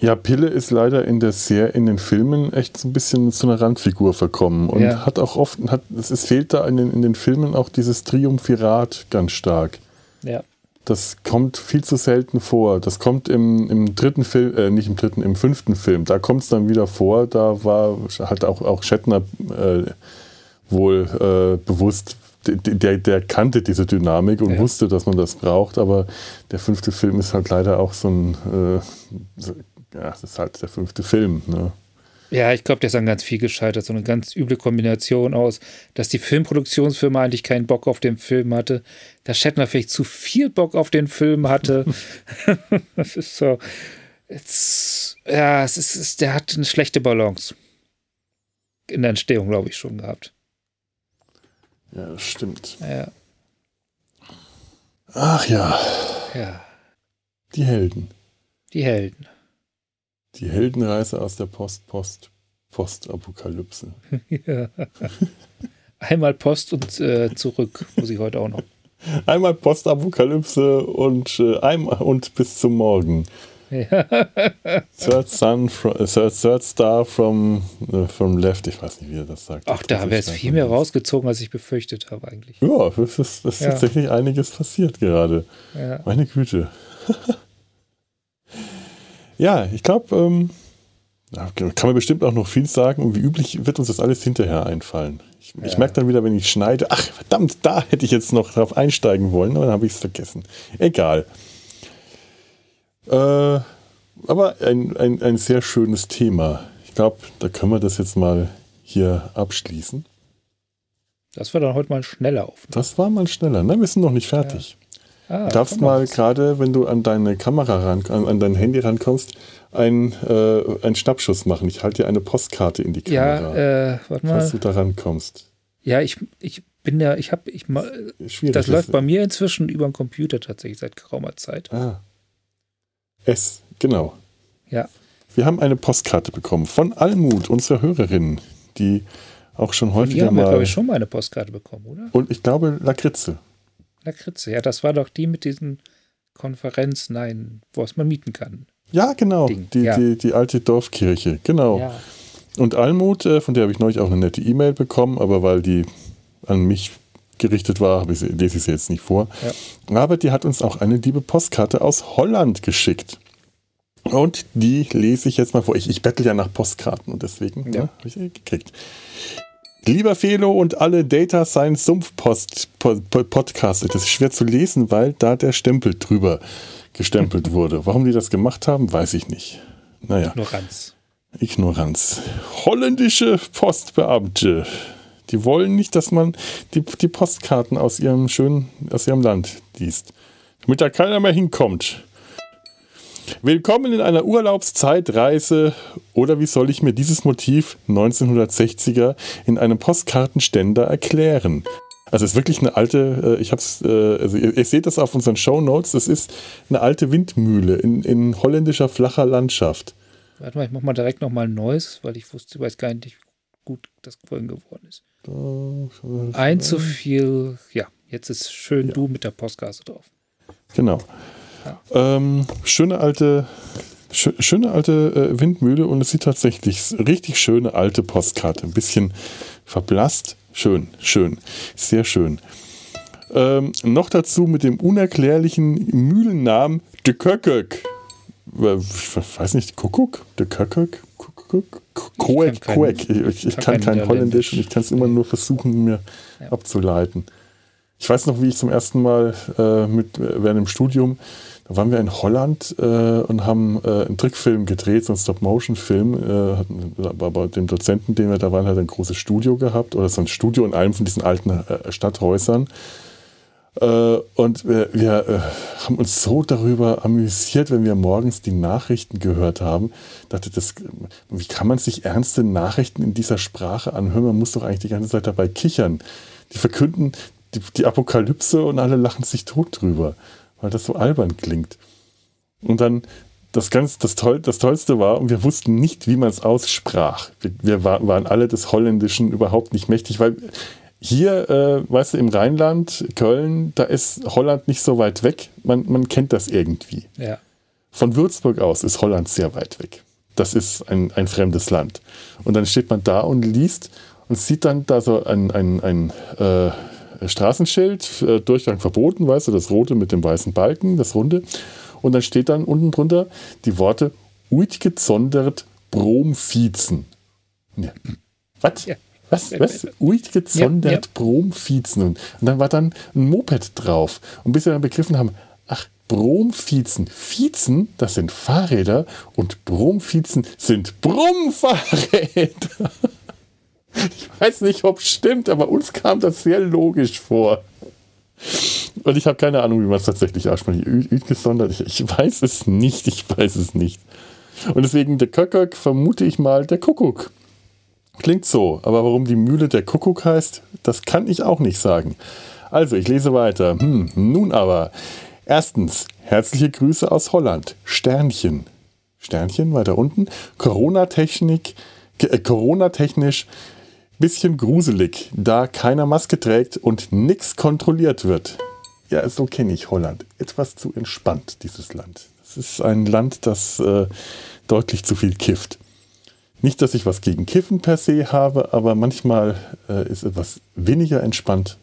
Ja, Pille ist leider in der Serie, in den Filmen echt so ein bisschen zu einer Randfigur verkommen und ja. hat auch oft, hat, es fehlt da in den, in den Filmen auch dieses Triumphirat ganz stark. Ja. Das kommt viel zu selten vor. Das kommt im, im dritten Film, äh, nicht im dritten, im fünften Film. Da kommt es dann wieder vor. Da war halt auch, auch Shatner äh, wohl äh, bewusst, der, der kannte diese Dynamik und ja. wusste, dass man das braucht, aber der fünfte Film ist halt leider auch so ein, äh, so, ja, das ist halt der fünfte Film. Ne? Ja, ich glaube, der ist an ganz viel gescheitert. So eine ganz üble Kombination aus, dass die Filmproduktionsfirma eigentlich keinen Bock auf den Film hatte, dass Shatner vielleicht zu viel Bock auf den Film hatte. das ist so. Jetzt, ja, es ist, es, der hat eine schlechte Balance in der Entstehung, glaube ich, schon gehabt. Ja, das stimmt. Ja. Ach ja. Ja. Die Helden. Die Helden. Die Heldenreise aus der Post-Post. Postapokalypse. ja. Einmal Post und äh, zurück, muss ich heute auch noch. Einmal Postapokalypse und, äh, einmal und bis zum Morgen. third, sun from, uh, third, third Star from, uh, from Left, ich weiß nicht, wie er das sagt. Ach, da wäre es viel mehr rausgezogen, als ich befürchtet habe eigentlich. Ja, es ist, ist ja. tatsächlich einiges passiert gerade. Ja. Meine Güte. ja, ich glaube, ähm, kann man bestimmt auch noch viel sagen und wie üblich wird uns das alles hinterher einfallen. Ich, ja. ich merke dann wieder, wenn ich schneide, ach verdammt, da hätte ich jetzt noch drauf einsteigen wollen, aber dann habe ich es vergessen. Egal. Äh, aber ein, ein, ein sehr schönes Thema. Ich glaube, da können wir das jetzt mal hier abschließen. Das war dann heute mal schneller auf. Das war mal schneller. Ne, wir sind noch nicht fertig. Ja. Ah, du darfst mal gerade, wenn du an deine Kamera ran, an, an dein Handy rankommst, einen, äh, einen Schnappschuss machen. Ich halte dir eine Postkarte in die Kamera. Ja, äh, warte mal. Falls du da rankommst. Ja, ich, ich bin ja, ich habe, ich mal, das läuft bei mir inzwischen über den Computer tatsächlich seit geraumer Zeit. Ah. S, genau. Ja. Wir haben eine Postkarte bekommen von Almut, unserer Hörerin, die auch schon häufiger haben mal. Wir, glaube ich, schon mal eine Postkarte bekommen, oder? Und ich glaube Lakritze. Lakritze, ja, das war doch die mit diesen Konferenz, nein, wo es man mieten kann. Ja, genau. Die, ja. Die, die, alte Dorfkirche, genau. Ja. Und Almut, äh, von der habe ich neulich auch eine nette E-Mail bekommen, aber weil die an mich gerichtet war, ich, lese ich sie jetzt nicht vor. Ja. Aber die hat uns auch eine liebe Postkarte aus Holland geschickt. Und die lese ich jetzt mal vor. Ich, ich bettel ja nach Postkarten und deswegen ja. ne, habe ich sie gekriegt. Lieber Felo und alle Data Science Sumpf Post, Podcasts, das ist schwer zu lesen, weil da der Stempel drüber gestempelt wurde. Warum die das gemacht haben, weiß ich nicht. Naja. Ignoranz. Ignoranz. Holländische Postbeamte die wollen nicht, dass man die, die Postkarten aus ihrem schönen, aus ihrem Land liest. Damit da keiner mehr hinkommt. Willkommen in einer Urlaubszeitreise oder wie soll ich mir dieses Motiv 1960er in einem Postkartenständer erklären? Also es ist wirklich eine alte, äh, ich hab's, äh, also ihr, ihr seht das auf unseren Show Notes, das ist eine alte Windmühle in, in holländischer flacher Landschaft. Warte mal, ich mach mal direkt nochmal ein neues, weil ich wusste, weiß gar nicht, wie gut das vorhin geworden ist. Ein zu viel, ja, jetzt ist schön ja. du mit der Postgasse drauf. Genau. Ähm, schöne alte, schö schöne alte äh, Windmühle und es sieht tatsächlich richtig schöne alte Postkarte. Ein bisschen verblasst. Schön, schön, sehr schön. Ähm, noch dazu mit dem unerklärlichen Mühlennamen De Kökök. Ich weiß nicht, Kuckuck? De Kökök? Quack, Quack. Ich, ich kann kein Holländisch und ich kann es immer nur versuchen, mir ja. abzuleiten. Ich weiß noch, wie ich zum ersten Mal äh, mit, während dem Studium, da waren wir in Holland äh, und haben äh, einen Trickfilm gedreht, so einen Stop-Motion-Film. Äh, bei dem Dozenten, den wir da waren, hat ein großes Studio gehabt oder so ein Studio in einem von diesen alten äh, Stadthäusern. Äh, und wir, wir äh, haben uns so darüber amüsiert, wenn wir morgens die Nachrichten gehört haben. Dachte, das, wie kann man sich ernste Nachrichten in dieser Sprache anhören? Man muss doch eigentlich die ganze Zeit dabei kichern. Die verkünden die, die Apokalypse und alle lachen sich tot drüber, weil das so albern klingt. Und dann das ganz, das, Toll, das Tollste war, und wir wussten nicht, wie man es aussprach. Wir, wir waren alle des Holländischen überhaupt nicht mächtig, weil hier, äh, weißt du, im Rheinland, Köln, da ist Holland nicht so weit weg. Man, man kennt das irgendwie. Ja. Von Würzburg aus ist Holland sehr weit weg. Das ist ein, ein fremdes Land. Und dann steht man da und liest und sieht dann da so ein, ein, ein äh, Straßenschild, äh, Durchgang verboten, weißt du, das rote mit dem weißen Balken, das runde. Und dann steht dann unten drunter die Worte Uitgezondert Bromfiezen. Ja. Was? Ja. Was? Was? Uitgezondert ja, ja. Bromfiezen. Und, und dann war dann ein Moped drauf. Und bis wir dann begriffen haben, ach, Bromfiezen. Fiezen, das sind Fahrräder und Bromfiezen sind Brummfahrräder. Ich weiß nicht, ob es stimmt, aber uns kam das sehr logisch vor. Und ich habe keine Ahnung, wie man es tatsächlich ausspricht. Uitgesondert, ich, ich weiß es nicht, ich weiß es nicht. Und deswegen der Köcköck vermute ich mal der Kuckuck. Klingt so, aber warum die Mühle der Kuckuck heißt, das kann ich auch nicht sagen. Also, ich lese weiter. Hm, nun aber. Erstens, herzliche Grüße aus Holland. Sternchen. Sternchen weiter unten. Corona-Technik, äh, Corona-technisch bisschen gruselig, da keiner Maske trägt und nichts kontrolliert wird. Ja, so kenne ich Holland. Etwas zu entspannt, dieses Land. Es ist ein Land, das äh, deutlich zu viel kifft. Nicht, dass ich was gegen Kiffen per se habe, aber manchmal äh, ist etwas weniger entspannt,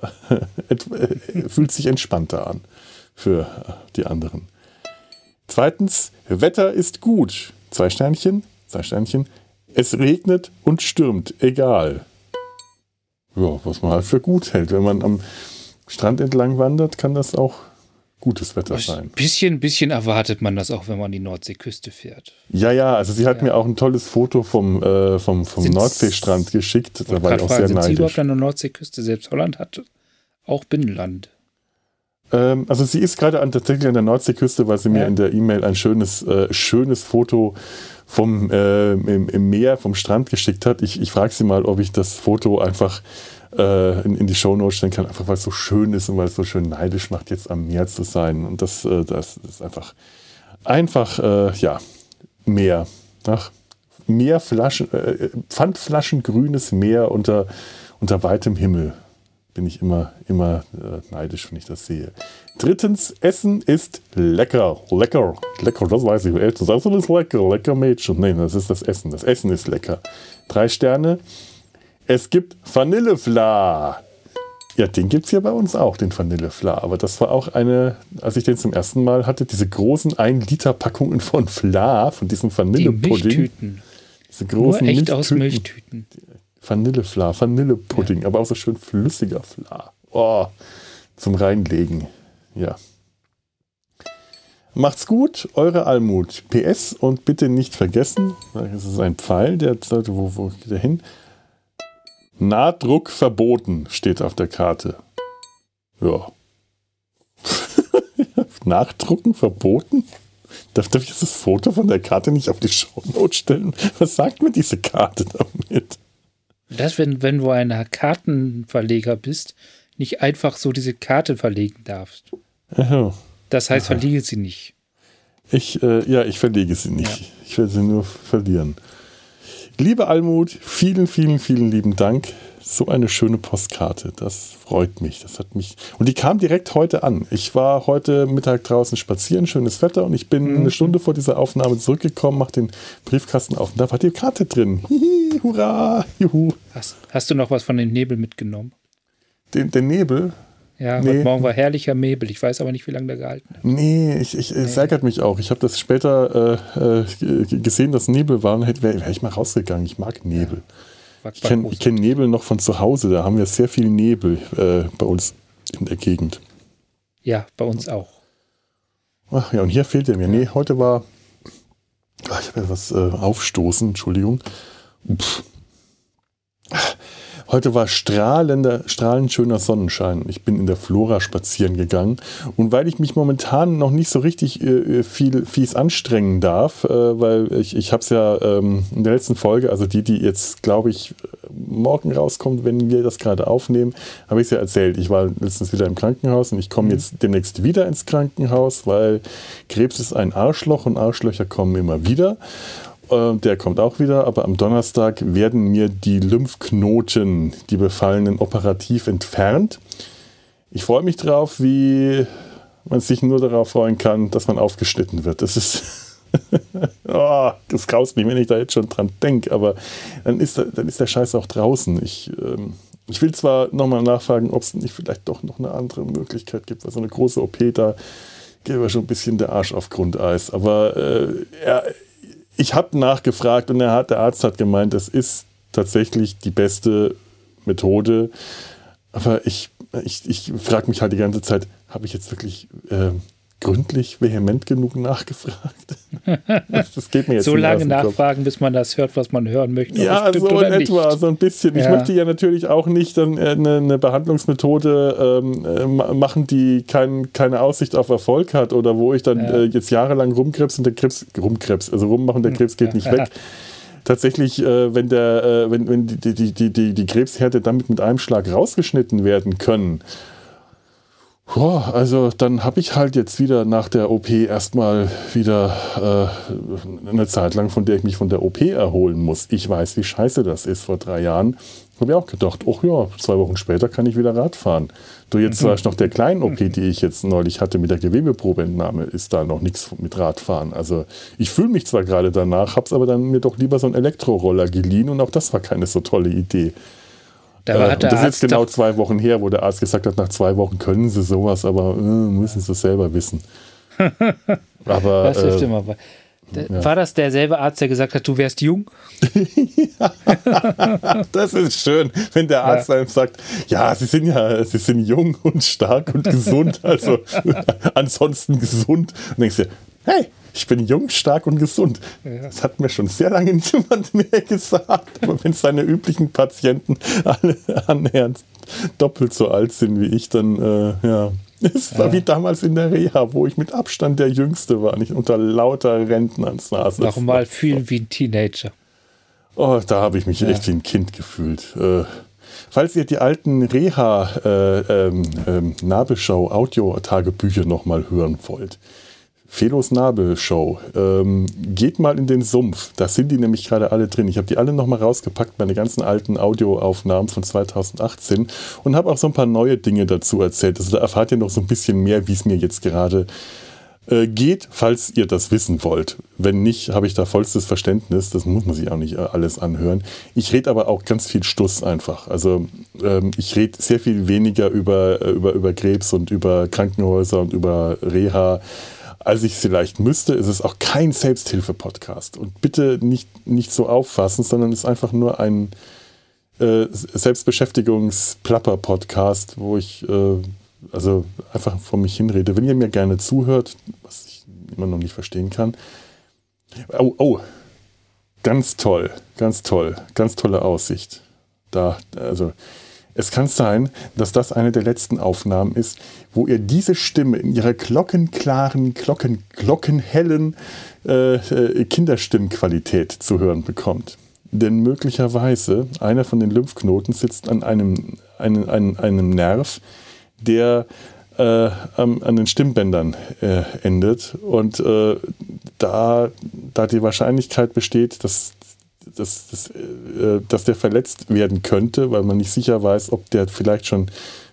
äh, fühlt sich entspannter an für die anderen. Zweitens, Wetter ist gut. Zwei Sternchen, zwei Sternchen. Es regnet und stürmt, egal. Ja, was man halt für gut hält. Wenn man am Strand entlang wandert, kann das auch gutes Wetter sein. Bisschen, bisschen erwartet man das auch, wenn man die Nordseeküste fährt. Ja, ja, also sie hat ja. mir auch ein tolles Foto vom, äh, vom, vom Nordseestrand geschickt. Da war ich auch fragen, sehr neidisch. Sie überhaupt an der Nordseeküste? Selbst Holland hat auch Binnenland. Ähm, also sie ist gerade an, tatsächlich an der Nordseeküste, weil sie ja. mir in der E-Mail ein schönes, äh, schönes Foto vom äh, im, im, Meer, vom Strand geschickt hat. Ich, ich frage sie mal, ob ich das Foto einfach äh, in, in die Shownotes stellen kann, einfach weil es so schön ist und weil es so schön neidisch macht, jetzt am Meer zu sein. Und das, äh, das ist einfach, einfach, äh, ja, Meer. Ach, Meerflaschen, äh, Pfandflaschen grünes Meer unter, unter weitem Himmel. Bin ich immer, immer äh, neidisch, wenn ich das sehe. Drittens, Essen ist lecker. Lecker. Lecker, das weiß ich. Essen ist lecker. Lecker Mädchen. Nein, das ist das Essen. Das Essen ist lecker. Drei Sterne. Es gibt Vanillefla. Ja, den gibt es hier bei uns auch, den Vanillefla. Aber das war auch eine, als ich den zum ersten Mal hatte, diese großen 1-Liter-Packungen von Fla, von diesem Vanillepudding. Die Milchtüten. Diese großen Nur echt Milchtüten. aus Milchtüten. Vanillefla, Vanillepudding, ja. aber auch so schön flüssiger Fla. Oh, zum Reinlegen. Ja. Macht's gut, eure Almut. PS und bitte nicht vergessen, das ist ein Pfeil, der sollte, wo, wo geht der hin? Nahdruck verboten steht auf der Karte. Ja. Nachdrucken verboten? Darf, darf ich jetzt das Foto von der Karte nicht auf die Shownote stellen? Was sagt mir diese Karte damit? Das, wenn, wenn du ein Kartenverleger bist, nicht einfach so diese Karte verlegen darfst. Aha. Das heißt, Aha. verlege sie nicht. Ich, äh, ja, ich verlege sie nicht. Ja. Ich werde sie nur verlieren. Liebe Almut, vielen, vielen, vielen lieben Dank. So eine schöne Postkarte. Das freut mich. Das hat mich. Und die kam direkt heute an. Ich war heute Mittag draußen spazieren, schönes Wetter, und ich bin mhm. eine Stunde vor dieser Aufnahme zurückgekommen, mach den Briefkasten auf und da war die Karte drin. Hihi, hurra, juhu. Hast, hast, du noch was von dem Nebel mitgenommen? Den, den Nebel? Ja, nee. heute Morgen war herrlicher Nebel. Ich weiß aber nicht, wie lange der gehalten hat. Nee, ich, ich, nee. es ärgert mich auch. Ich habe das später äh, äh gesehen, dass Nebel war und wäre wär ich mal rausgegangen. Ich mag Nebel. Ja. Ich kenne kenn Nebel noch von zu Hause. Da haben wir sehr viel Nebel äh, bei uns in der Gegend. Ja, bei uns auch. Ach ja, und hier fehlt er mir. Nee, heute war. Ach, ich habe etwas äh, aufstoßen, Entschuldigung. Pff. Heute war strahlender, strahlend schöner Sonnenschein. Ich bin in der Flora spazieren gegangen. Und weil ich mich momentan noch nicht so richtig äh, viel fies anstrengen darf, äh, weil ich, ich habe es ja ähm, in der letzten Folge, also die, die jetzt, glaube ich, morgen rauskommt, wenn wir das gerade aufnehmen, habe ich es ja erzählt. Ich war letztens wieder im Krankenhaus und ich komme mhm. jetzt demnächst wieder ins Krankenhaus, weil Krebs ist ein Arschloch und Arschlöcher kommen immer wieder. Äh, der kommt auch wieder, aber am Donnerstag werden mir die Lymphknoten, die befallenen, operativ entfernt. Ich freue mich drauf, wie man sich nur darauf freuen kann, dass man aufgeschnitten wird. Das ist. oh, das graust mich, wenn ich da jetzt schon dran denke, aber dann ist, der, dann ist der Scheiß auch draußen. Ich, ähm, ich will zwar nochmal nachfragen, ob es nicht vielleicht doch noch eine andere Möglichkeit gibt, weil so eine große OP, da aber schon ein bisschen der Arsch auf Grundeis. Aber äh, er, ich habe nachgefragt und er der Arzt hat gemeint, das ist tatsächlich die beste Methode. Aber ich, ich, ich frage mich halt die ganze Zeit, habe ich jetzt wirklich äh, gründlich, vehement genug nachgefragt? Das geht mir jetzt So lange nachfragen, bis man das hört, was man hören möchte. Ja, so in etwa, nicht. so ein bisschen. Ja. Ich möchte ja natürlich auch nicht dann äh, eine, eine Behandlungsmethode ähm, äh, machen, die kein, keine Aussicht auf Erfolg hat oder wo ich dann ja. äh, jetzt jahrelang rumkrebs und der Krebs, rumkrebs, also rummachen, der hm. Krebs geht nicht weg. tatsächlich, äh, wenn, der, äh, wenn, wenn die, die, die, die, die Krebshärte damit mit einem Schlag rausgeschnitten werden können, Boah, also dann habe ich halt jetzt wieder nach der OP erstmal wieder äh, eine Zeit lang, von der ich mich von der OP erholen muss. Ich weiß, wie scheiße das ist. Vor drei Jahren habe ich auch gedacht, ach ja, zwei Wochen später kann ich wieder Rad fahren. Du jetzt mhm. zwar noch der kleinen OP, die ich jetzt neulich hatte mit der Gewebeprobeentnahme, ist da noch nichts mit Radfahren. Also ich fühle mich zwar gerade danach, habe es aber dann mir doch lieber so einen Elektroroller geliehen und auch das war keine so tolle Idee. Da äh, das ist jetzt genau zwei Wochen her, wo der Arzt gesagt hat, nach zwei Wochen können sie sowas, aber äh, müssen sie es selber wissen. aber das hilft äh, immer. Ja. War das derselbe Arzt, der gesagt hat, du wärst jung? das ist schön, wenn der Arzt ja. einem sagt, ja, Sie sind ja, Sie sind jung und stark und gesund, also ansonsten gesund. Und denkst du, hey, ich bin jung, stark und gesund. Das hat mir schon sehr lange niemand mehr gesagt. Aber wenn seine üblichen Patienten alle annähernd doppelt so alt sind wie ich, dann äh, ja. Es war ja. wie damals in der Reha, wo ich mit Abstand der Jüngste war, nicht unter lauter Rentnern saß. Nochmal viel wie ein Teenager. Oh, da habe ich mich ja. echt wie ein Kind gefühlt. Äh, falls ihr die alten Reha-Nabelschau-Audio-Tagebücher äh, ähm, nochmal hören wollt, Felos Nabelshow. Ähm, geht mal in den Sumpf. Da sind die nämlich gerade alle drin. Ich habe die alle nochmal rausgepackt, meine ganzen alten Audioaufnahmen von 2018 und habe auch so ein paar neue Dinge dazu erzählt. Also da erfahrt ihr noch so ein bisschen mehr, wie es mir jetzt gerade äh, geht, falls ihr das wissen wollt. Wenn nicht, habe ich da vollstes Verständnis. Das muss man sich auch nicht äh, alles anhören. Ich rede aber auch ganz viel Stuss einfach. Also ähm, ich rede sehr viel weniger über, äh, über, über Krebs und über Krankenhäuser und über Reha als ich es vielleicht müsste. Es ist auch kein Selbsthilfe-Podcast. Und bitte nicht, nicht so auffassen, sondern es ist einfach nur ein äh, Selbstbeschäftigungs-Plapper-Podcast, wo ich äh, also einfach vor mich hinrede. Wenn ihr mir gerne zuhört, was ich immer noch nicht verstehen kann. Oh, oh, ganz toll, ganz toll, ganz tolle Aussicht. Da, also es kann sein, dass das eine der letzten Aufnahmen ist, wo ihr diese Stimme in ihrer glockenklaren, glocken, glockenhellen äh, äh, Kinderstimmqualität zu hören bekommt. Denn möglicherweise einer von den Lymphknoten sitzt an einem, einem, einem, einem Nerv, der äh, an den Stimmbändern äh, endet. Und äh, da, da die Wahrscheinlichkeit besteht, dass dass, dass, äh, dass der verletzt werden könnte, weil man nicht sicher weiß, ob der vielleicht schon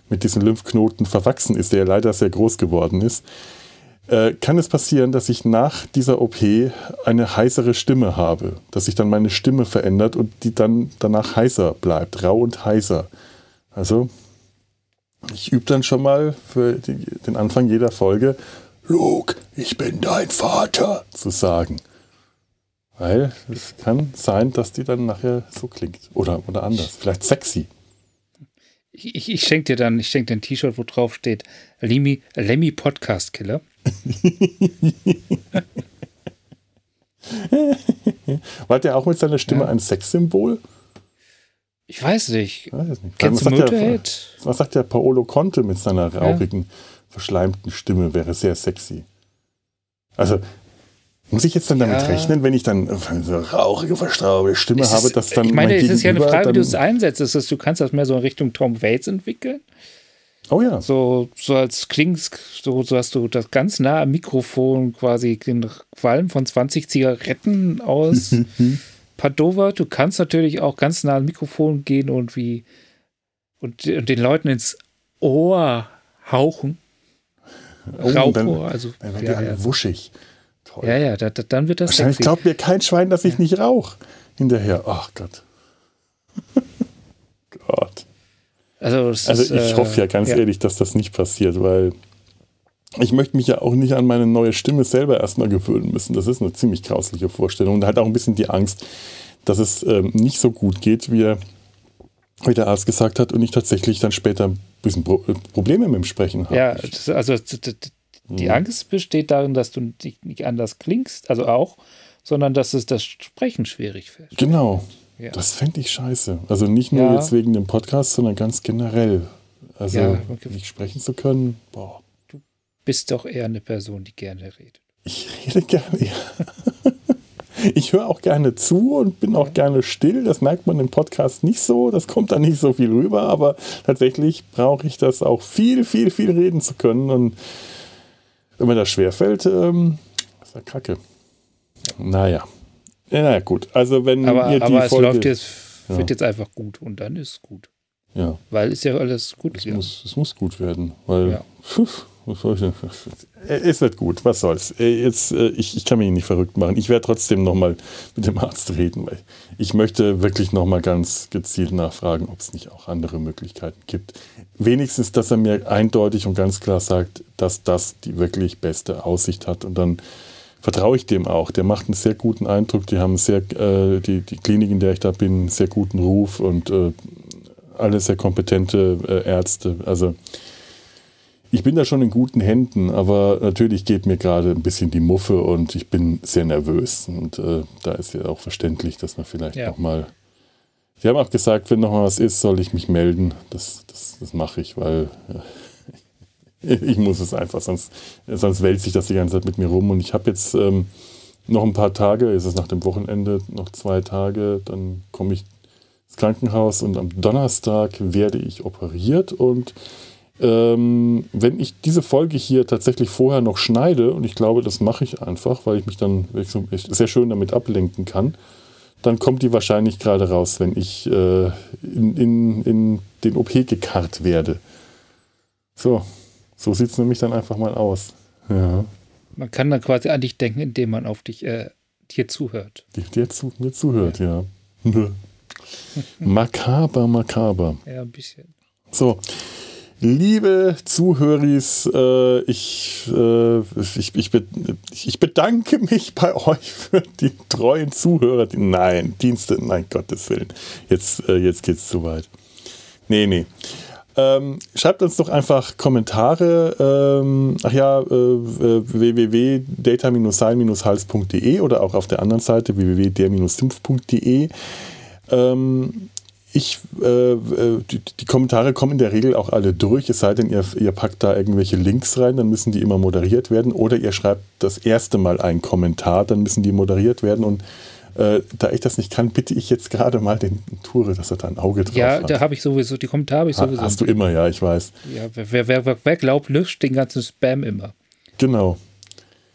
mit diesen Lymphknoten verwachsen ist, der ja leider sehr groß geworden ist, äh, kann es passieren, dass ich nach dieser OP eine heißere Stimme habe, dass sich dann meine Stimme verändert und die dann danach heißer bleibt, rau und heißer. Also ich übe dann schon mal für den Anfang jeder Folge, Luke, ich bin dein Vater, zu sagen. Weil es kann sein, dass die dann nachher so klingt. Oder, oder anders. Vielleicht sexy. Ich, ich, ich schenke dir dann, ich schenke dir ein T-Shirt, wo drauf steht, Lemmy, Lemmy Podcast Killer. War der auch mit seiner Stimme ja. ein Sexsymbol? Ich weiß nicht. Ich weiß nicht. Kennst was, sagt der, was sagt der Paolo Conte mit seiner rauchigen, ja. verschleimten Stimme? Wäre sehr sexy. Also, muss ich jetzt dann damit ja. rechnen, wenn ich dann so rauchige, verstraubte Stimme ist, habe, dass dann. Ich meine, es ist ja eine Frage, wie du es einsetzt. Du kannst das mehr so in Richtung Tom Waits entwickeln. Oh ja. So, so als klingst, so, so hast du das ganz nah am Mikrofon quasi den Qualm von 20 Zigaretten aus Padova. Du kannst natürlich auch ganz nah am Mikrofon gehen und wie und, und den Leuten ins Ohr hauchen. Oh, Rauchohr, dann, also. Dann werden ja, die alle ja. wuschig. Toll. Ja, ja, da, da, dann wird das. Wahrscheinlich sexy. glaubt mir kein Schwein, dass ich ja. nicht rauche. Hinterher. Ach Gott. Gott. Also, also ich äh, hoffe ja ganz ja. ehrlich, dass das nicht passiert, weil ich möchte mich ja auch nicht an meine neue Stimme selber erstmal gewöhnen müssen. Das ist eine ziemlich grausliche Vorstellung und halt auch ein bisschen die Angst, dass es ähm, nicht so gut geht, wie, er, wie der Arzt gesagt hat und ich tatsächlich dann später ein bisschen Pro äh, Probleme mit dem Sprechen habe. Ja, also die mhm. Angst besteht darin, dass du nicht anders klingst, also auch, sondern dass es das Sprechen schwierig fällt. Genau. Ja. Das fände ich scheiße. Also nicht nur ja. jetzt wegen dem Podcast, sondern ganz generell. Also ja, nicht sprechen zu können, boah. Du bist doch eher eine Person, die gerne redet. Ich rede gerne, ja. Ich höre auch gerne zu und bin auch gerne still. Das merkt man im Podcast nicht so. Das kommt da nicht so viel rüber. Aber tatsächlich brauche ich das auch viel, viel, viel reden zu können. Und wenn mir das schwerfällt, ähm, ist ja kacke. Naja. Ja, naja, gut. Also wenn aber, ihr die aber Folge, es läuft jetzt, ja. wird jetzt einfach gut und dann ist es gut. Ja. Weil ist ja alles gut. Es, muss, es muss gut werden, weil ja. es wird gut, was soll's. Äh, jetzt, äh, ich, ich kann mich nicht verrückt machen. Ich werde trotzdem nochmal mit dem Arzt reden, weil ich möchte wirklich nochmal ganz gezielt nachfragen, ob es nicht auch andere Möglichkeiten gibt. Wenigstens, dass er mir eindeutig und ganz klar sagt, dass das die wirklich beste Aussicht hat und dann vertraue ich dem auch. Der macht einen sehr guten Eindruck. Die haben sehr, äh, die, die Klinik, in der ich da bin, einen sehr guten Ruf und äh, alle sehr kompetente äh, Ärzte. Also ich bin da schon in guten Händen, aber natürlich geht mir gerade ein bisschen die Muffe und ich bin sehr nervös. Und äh, da ist ja auch verständlich, dass man vielleicht ja. nochmal. Sie haben auch gesagt, wenn nochmal was ist, soll ich mich melden. Das, das, das mache ich, weil. Ja ich muss es einfach, sonst, sonst wälzt sich das die ganze Zeit mit mir rum. Und ich habe jetzt ähm, noch ein paar Tage, ist es nach dem Wochenende, noch zwei Tage, dann komme ich ins Krankenhaus und am Donnerstag werde ich operiert. Und ähm, wenn ich diese Folge hier tatsächlich vorher noch schneide, und ich glaube, das mache ich einfach, weil ich mich dann sehr schön damit ablenken kann, dann kommt die wahrscheinlich gerade raus, wenn ich äh, in, in, in den OP gekarrt werde. So, so sieht es nämlich dann einfach mal aus. Ja. Man kann dann quasi an dich denken, indem man auf dich äh, dir zuhört. Dir zu, mir zuhört, ja. ja. makaber, makaber. Ja, ein bisschen. So, liebe Zuhöris, äh, ich, äh, ich, ich, ich, bedanke mich bei euch für die treuen Zuhörer. Nein, Dienste, nein, Gottes Willen. Jetzt, äh, jetzt es zu weit. Nee, nee. Ähm, schreibt uns doch einfach Kommentare. Ähm, ach ja, äh, www.data-sein-hals.de oder auch auf der anderen Seite www.der-simpf.de. Ähm, ich, äh, äh, die, die, Kommentare kommen in der Regel auch alle durch, es sei denn, ihr, ihr packt da irgendwelche Links rein, dann müssen die immer moderiert werden. Oder ihr schreibt das erste Mal einen Kommentar, dann müssen die moderiert werden. Und äh, da ich das nicht kann, bitte ich jetzt gerade mal den Ture, dass er da ein Auge drauf ja, hat. Ja, da habe ich sowieso, die Kommentare habe ich sowieso. Hast du immer, ja, ich weiß. Ja, wer, wer, wer, wer glaubt, löscht den ganzen Spam immer. Genau.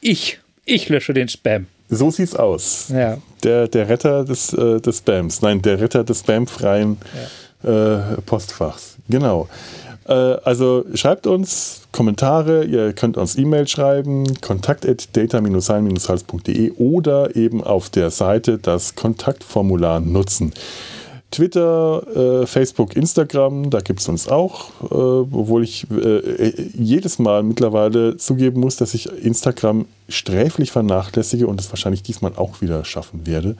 Ich, ich lösche den Spam. So sieht's aus. Ja. Der, der Retter des, äh, des Spams. Nein, der Retter des spamfreien ja. äh, Postfachs. Genau. Äh, also schreibt uns Kommentare, ihr könnt uns E-Mail schreiben, kontakt.data-sein-hals.de oder eben auf der Seite das Kontaktformular nutzen. Twitter, äh, Facebook, Instagram, da gibt es uns auch, äh, obwohl ich äh, jedes Mal mittlerweile zugeben muss, dass ich Instagram sträflich vernachlässige und es wahrscheinlich diesmal auch wieder schaffen werde.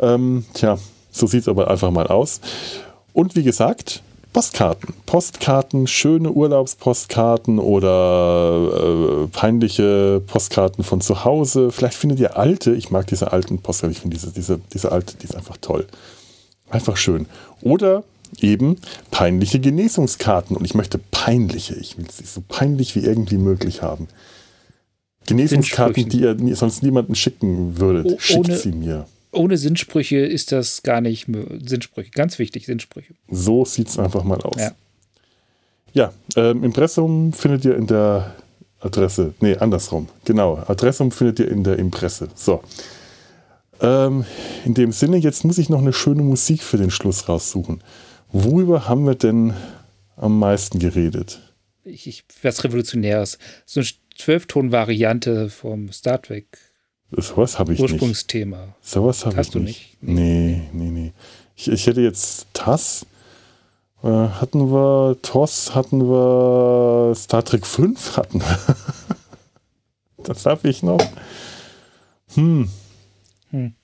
Ähm, tja, so sieht es aber einfach mal aus. Und wie gesagt, Postkarten. Postkarten, schöne Urlaubspostkarten oder äh, peinliche Postkarten von zu Hause. Vielleicht findet ihr alte, ich mag diese alten Postkarten, ich finde diese, diese, diese alte, die ist einfach toll. Einfach schön. Oder eben peinliche Genesungskarten. Und ich möchte peinliche, ich will sie so peinlich wie irgendwie möglich haben. Genesungskarten, die ihr sonst niemanden schicken würdet, schickt sie mir ohne Sinnsprüche ist das gar nicht Sinnsprüche. Ganz wichtig, Sinnsprüche. So sieht es einfach mal aus. Ja, ja ähm, Impressum findet ihr in der Adresse. Nee, andersrum. Genau. Adressum findet ihr in der Impresse. So. Ähm, in dem Sinne, jetzt muss ich noch eine schöne Musik für den Schluss raussuchen. Worüber haben wir denn am meisten geredet? Ich, ich was Revolutionäres. So eine Zwölfton-Variante vom Star Trek Sowas habe ich Ursprungsthema. nicht. Ursprungsthema. Sowas habe ich du nicht. Nee, nee, nee. Ich, ich hätte jetzt TAS, äh, hatten wir, TOS hatten wir, Star Trek 5 hatten wir. das habe ich noch. Hm. Hm.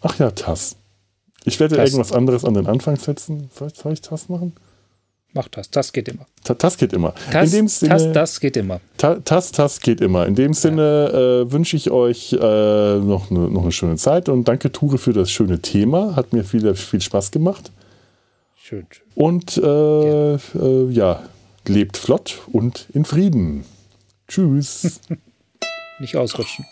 Ach ja, TAS. Ich werde TAS. irgendwas anderes an den Anfang setzen. Soll, soll ich TAS machen? Mach das. Das geht immer. Das geht immer. Das, In dem Sinne, das, das geht immer. Das, das geht immer. In dem Sinne äh, wünsche ich euch äh, noch, eine, noch eine schöne Zeit und danke, Ture, für das schöne Thema. Hat mir viel, viel Spaß gemacht. Schön. schön. Und äh, äh, ja, lebt flott und in Frieden. Tschüss. Nicht ausrutschen.